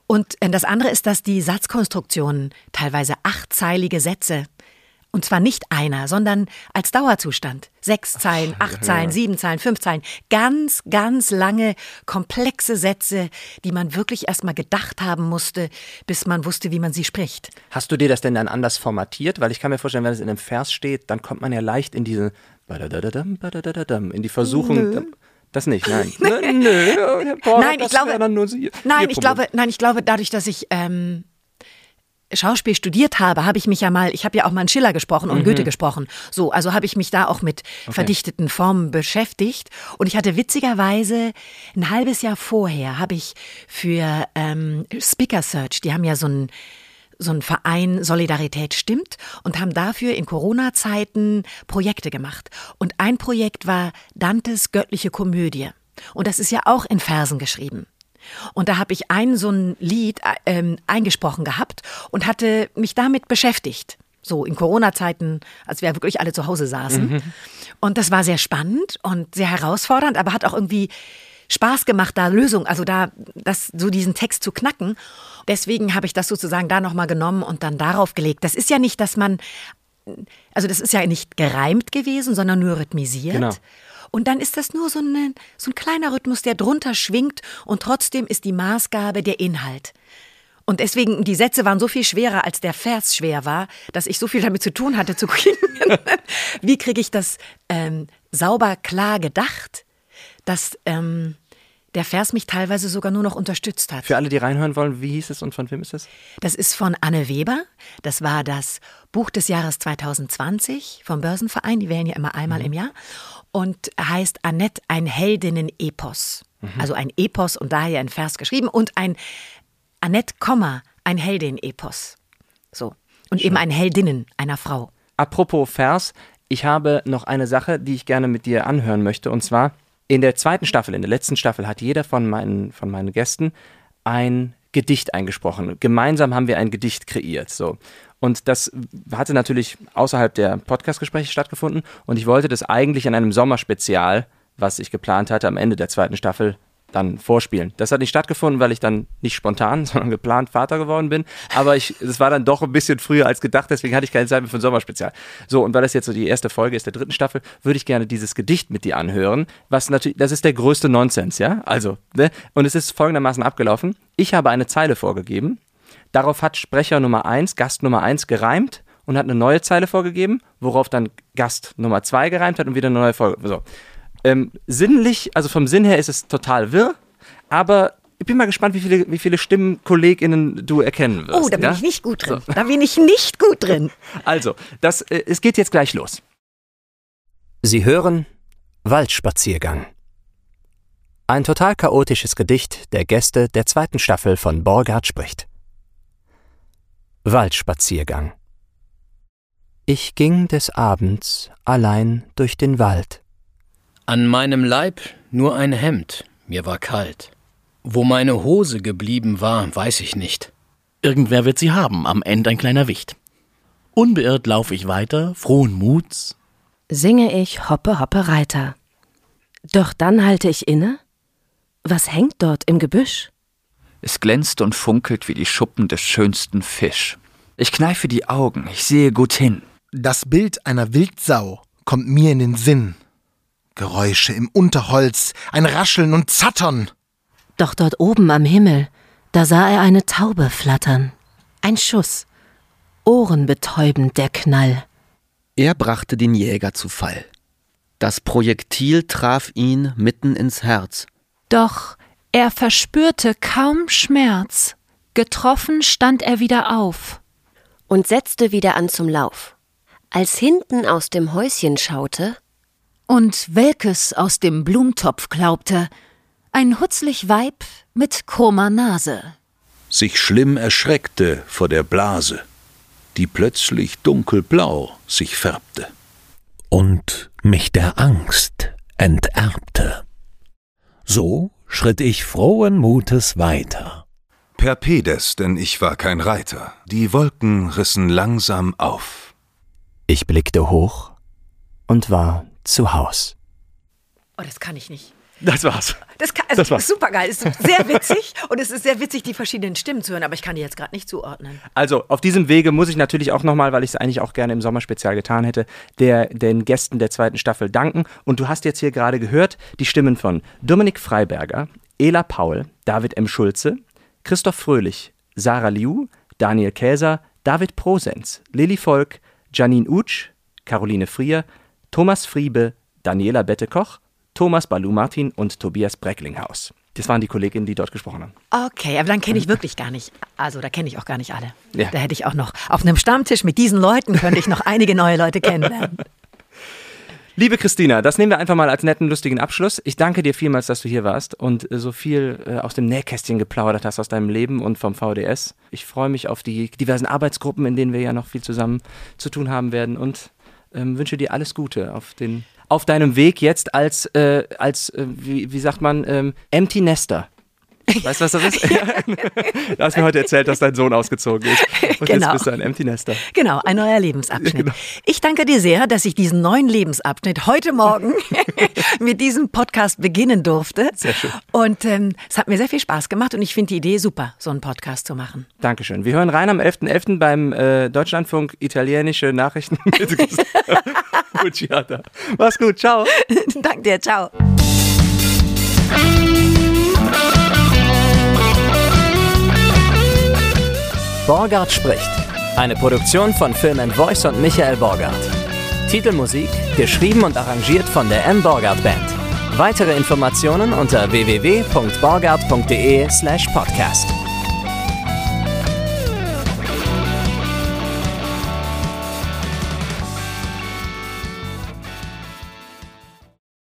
Und äh, das andere ist, dass die Satzkonstruktionen teilweise achtzeilige Sätze und zwar nicht einer, sondern als Dauerzustand. Sechs Zeilen, acht ja, Zeilen, sieben Zeilen, fünf Zeilen. Ganz, ganz lange, komplexe Sätze, die man wirklich erstmal gedacht haben musste, bis man wusste, wie man sie spricht. Hast du dir das denn dann anders formatiert? Weil ich kann mir vorstellen, wenn es in einem Vers steht, dann kommt man ja leicht in diese in die Versuchung. Nö. Das nicht, nein. [laughs] nö, nö. Boah, nein, ich glaube, nein, ich glaube, nein, ich glaube, dadurch, dass ich ähm, Schauspiel studiert habe, habe ich mich ja mal, ich habe ja auch mal in Schiller gesprochen und mhm. Goethe gesprochen. So, also habe ich mich da auch mit okay. verdichteten Formen beschäftigt. Und ich hatte witzigerweise ein halbes Jahr vorher habe ich für ähm, Speaker Search, die haben ja so ein so ein Verein Solidarität stimmt und haben dafür in Corona-Zeiten Projekte gemacht. Und ein Projekt war Dantes göttliche Komödie. Und das ist ja auch in Versen geschrieben. Und da habe ich ein so ein Lied äh, eingesprochen gehabt und hatte mich damit beschäftigt. So in Corona-Zeiten, als wir wirklich alle zu Hause saßen. Mhm. Und das war sehr spannend und sehr herausfordernd, aber hat auch irgendwie Spaß gemacht, da Lösungen, also da das, so diesen Text zu knacken. Deswegen habe ich das sozusagen da nochmal genommen und dann darauf gelegt. Das ist ja nicht, dass man, also das ist ja nicht gereimt gewesen, sondern nur rhythmisiert. Genau. Und dann ist das nur so, eine, so ein kleiner Rhythmus, der drunter schwingt und trotzdem ist die Maßgabe der Inhalt. Und deswegen, die Sätze waren so viel schwerer, als der Vers schwer war, dass ich so viel damit zu tun hatte, zu [laughs] gucken, wie kriege ich das ähm, sauber klar gedacht, dass ähm, der Vers mich teilweise sogar nur noch unterstützt hat. Für alle, die reinhören wollen, wie hieß es und von wem ist es? Das ist von Anne Weber. Das war das Buch des Jahres 2020 vom Börsenverein. Die wählen ja immer einmal mhm. im Jahr und heißt Annette ein Heldinnen-Epos. Mhm. Also ein Epos und daher ein Vers geschrieben und ein Annette, ein Heldin-Epos. So. Und Schön. eben ein Heldinnen einer Frau. Apropos Vers, ich habe noch eine Sache, die ich gerne mit dir anhören möchte. Und zwar in der zweiten Staffel, in der letzten Staffel, hat jeder von meinen, von meinen Gästen ein Gedicht eingesprochen. Gemeinsam haben wir ein Gedicht kreiert. So. Und das hatte natürlich außerhalb der Podcastgespräche stattgefunden. Und ich wollte das eigentlich in einem Sommerspezial, was ich geplant hatte, am Ende der zweiten Staffel dann vorspielen. Das hat nicht stattgefunden, weil ich dann nicht spontan, [laughs] sondern geplant Vater geworden bin. Aber es war dann doch ein bisschen früher als gedacht, deswegen hatte ich keine Zeit mehr für ein Sommerspezial. So, und weil das jetzt so die erste Folge ist der dritten Staffel, würde ich gerne dieses Gedicht mit dir anhören, was natürlich, das ist der größte Nonsens, ja? Also, ne? Und es ist folgendermaßen abgelaufen. Ich habe eine Zeile vorgegeben. Darauf hat Sprecher Nummer 1, Gast Nummer 1 gereimt und hat eine neue Zeile vorgegeben, worauf dann Gast Nummer 2 gereimt hat und wieder eine neue Folge. So. Ähm, sinnlich, also vom Sinn her ist es total wirr, aber ich bin mal gespannt, wie viele, wie viele StimmenkollegInnen du erkennen wirst. Oh, da bin ja? ich nicht gut drin. So. Da bin ich nicht gut drin. [laughs] Also, das, äh, es geht jetzt gleich los. Sie hören Waldspaziergang. Ein total chaotisches Gedicht der Gäste der zweiten Staffel von Borgard spricht. Waldspaziergang. Ich ging des Abends allein durch den Wald. An meinem Leib nur ein Hemd, mir war kalt. Wo meine Hose geblieben war, weiß ich nicht. Irgendwer wird sie haben, am Ende ein kleiner Wicht. Unbeirrt laufe ich weiter, frohen Muts. Singe ich Hoppe, Hoppe, Reiter. Doch dann halte ich inne. Was hängt dort im Gebüsch? Es glänzt und funkelt wie die Schuppen des schönsten Fisch. Ich kneife die Augen, ich sehe gut hin. Das Bild einer Wildsau kommt mir in den Sinn. Geräusche im Unterholz, ein Rascheln und Zattern. Doch dort oben am Himmel, da sah er eine Taube flattern. Ein Schuss, ohrenbetäubend der Knall. Er brachte den Jäger zu Fall. Das Projektil traf ihn mitten ins Herz. Doch er verspürte kaum Schmerz. Getroffen stand er wieder auf und setzte wieder an zum Lauf. Als hinten aus dem Häuschen schaute, und welkes aus dem Blumentopf glaubte, ein hutzlig Weib mit krummer Nase. Sich schlimm erschreckte vor der Blase, die plötzlich dunkelblau sich färbte. Und mich der Angst enterbte. So schritt ich frohen Mutes weiter. Per Pedes, denn ich war kein Reiter. Die Wolken rissen langsam auf. Ich blickte hoch und war zu Haus. Oh, das kann ich nicht. Das war's. Das, kann, also das war's. super geil. Es ist sehr [laughs] witzig und es ist sehr witzig, die verschiedenen Stimmen zu hören, aber ich kann die jetzt gerade nicht zuordnen. Also auf diesem Wege muss ich natürlich auch nochmal, weil ich es eigentlich auch gerne im Sommerspezial getan hätte, der, den Gästen der zweiten Staffel danken. Und du hast jetzt hier gerade gehört die Stimmen von Dominik Freiberger, Ela Paul, David M. Schulze, Christoph Fröhlich, Sarah Liu, Daniel Käser, David Prosenz, Lilly Volk, Janine Utsch, Caroline Frier, Thomas Friebe, Daniela Bettekoch, Thomas Balu-Martin und Tobias Brecklinghaus. Das waren die Kolleginnen, die dort gesprochen haben. Okay, aber dann kenne ich wirklich gar nicht. Also da kenne ich auch gar nicht alle. Ja. Da hätte ich auch noch auf einem Stammtisch mit diesen Leuten könnte ich noch [laughs] einige neue Leute kennenlernen. Liebe Christina, das nehmen wir einfach mal als netten, lustigen Abschluss. Ich danke dir vielmals, dass du hier warst und so viel äh, aus dem Nähkästchen geplaudert hast aus deinem Leben und vom VDS. Ich freue mich auf die diversen Arbeitsgruppen, in denen wir ja noch viel zusammen zu tun haben werden und ähm, wünsche dir alles Gute auf, den, auf deinem Weg jetzt als, äh, als äh, wie, wie sagt man, ähm, Empty Nester. Weißt du, was das ist? [laughs] [laughs] du hast mir heute erzählt, dass dein Sohn ausgezogen ist. Und genau. jetzt bist du ein Empty Nester. Genau, ein neuer Lebensabschnitt. Genau. Ich danke dir sehr, dass ich diesen neuen Lebensabschnitt heute Morgen [laughs] mit diesem Podcast beginnen durfte. Sehr schön. Und ähm, es hat mir sehr viel Spaß gemacht und ich finde die Idee super, so einen Podcast zu machen. Dankeschön. Wir hören rein am 11.11. .11. beim äh, Deutschlandfunk italienische Nachrichten [laughs] mit. Mach's gut, ciao. [laughs] Danke dir, ciao. Borgard spricht. Eine Produktion von Film Voice und Michael Borgard. Titelmusik geschrieben und arrangiert von der M. Borgard Band. Weitere Informationen unter www.borgard.de/podcast.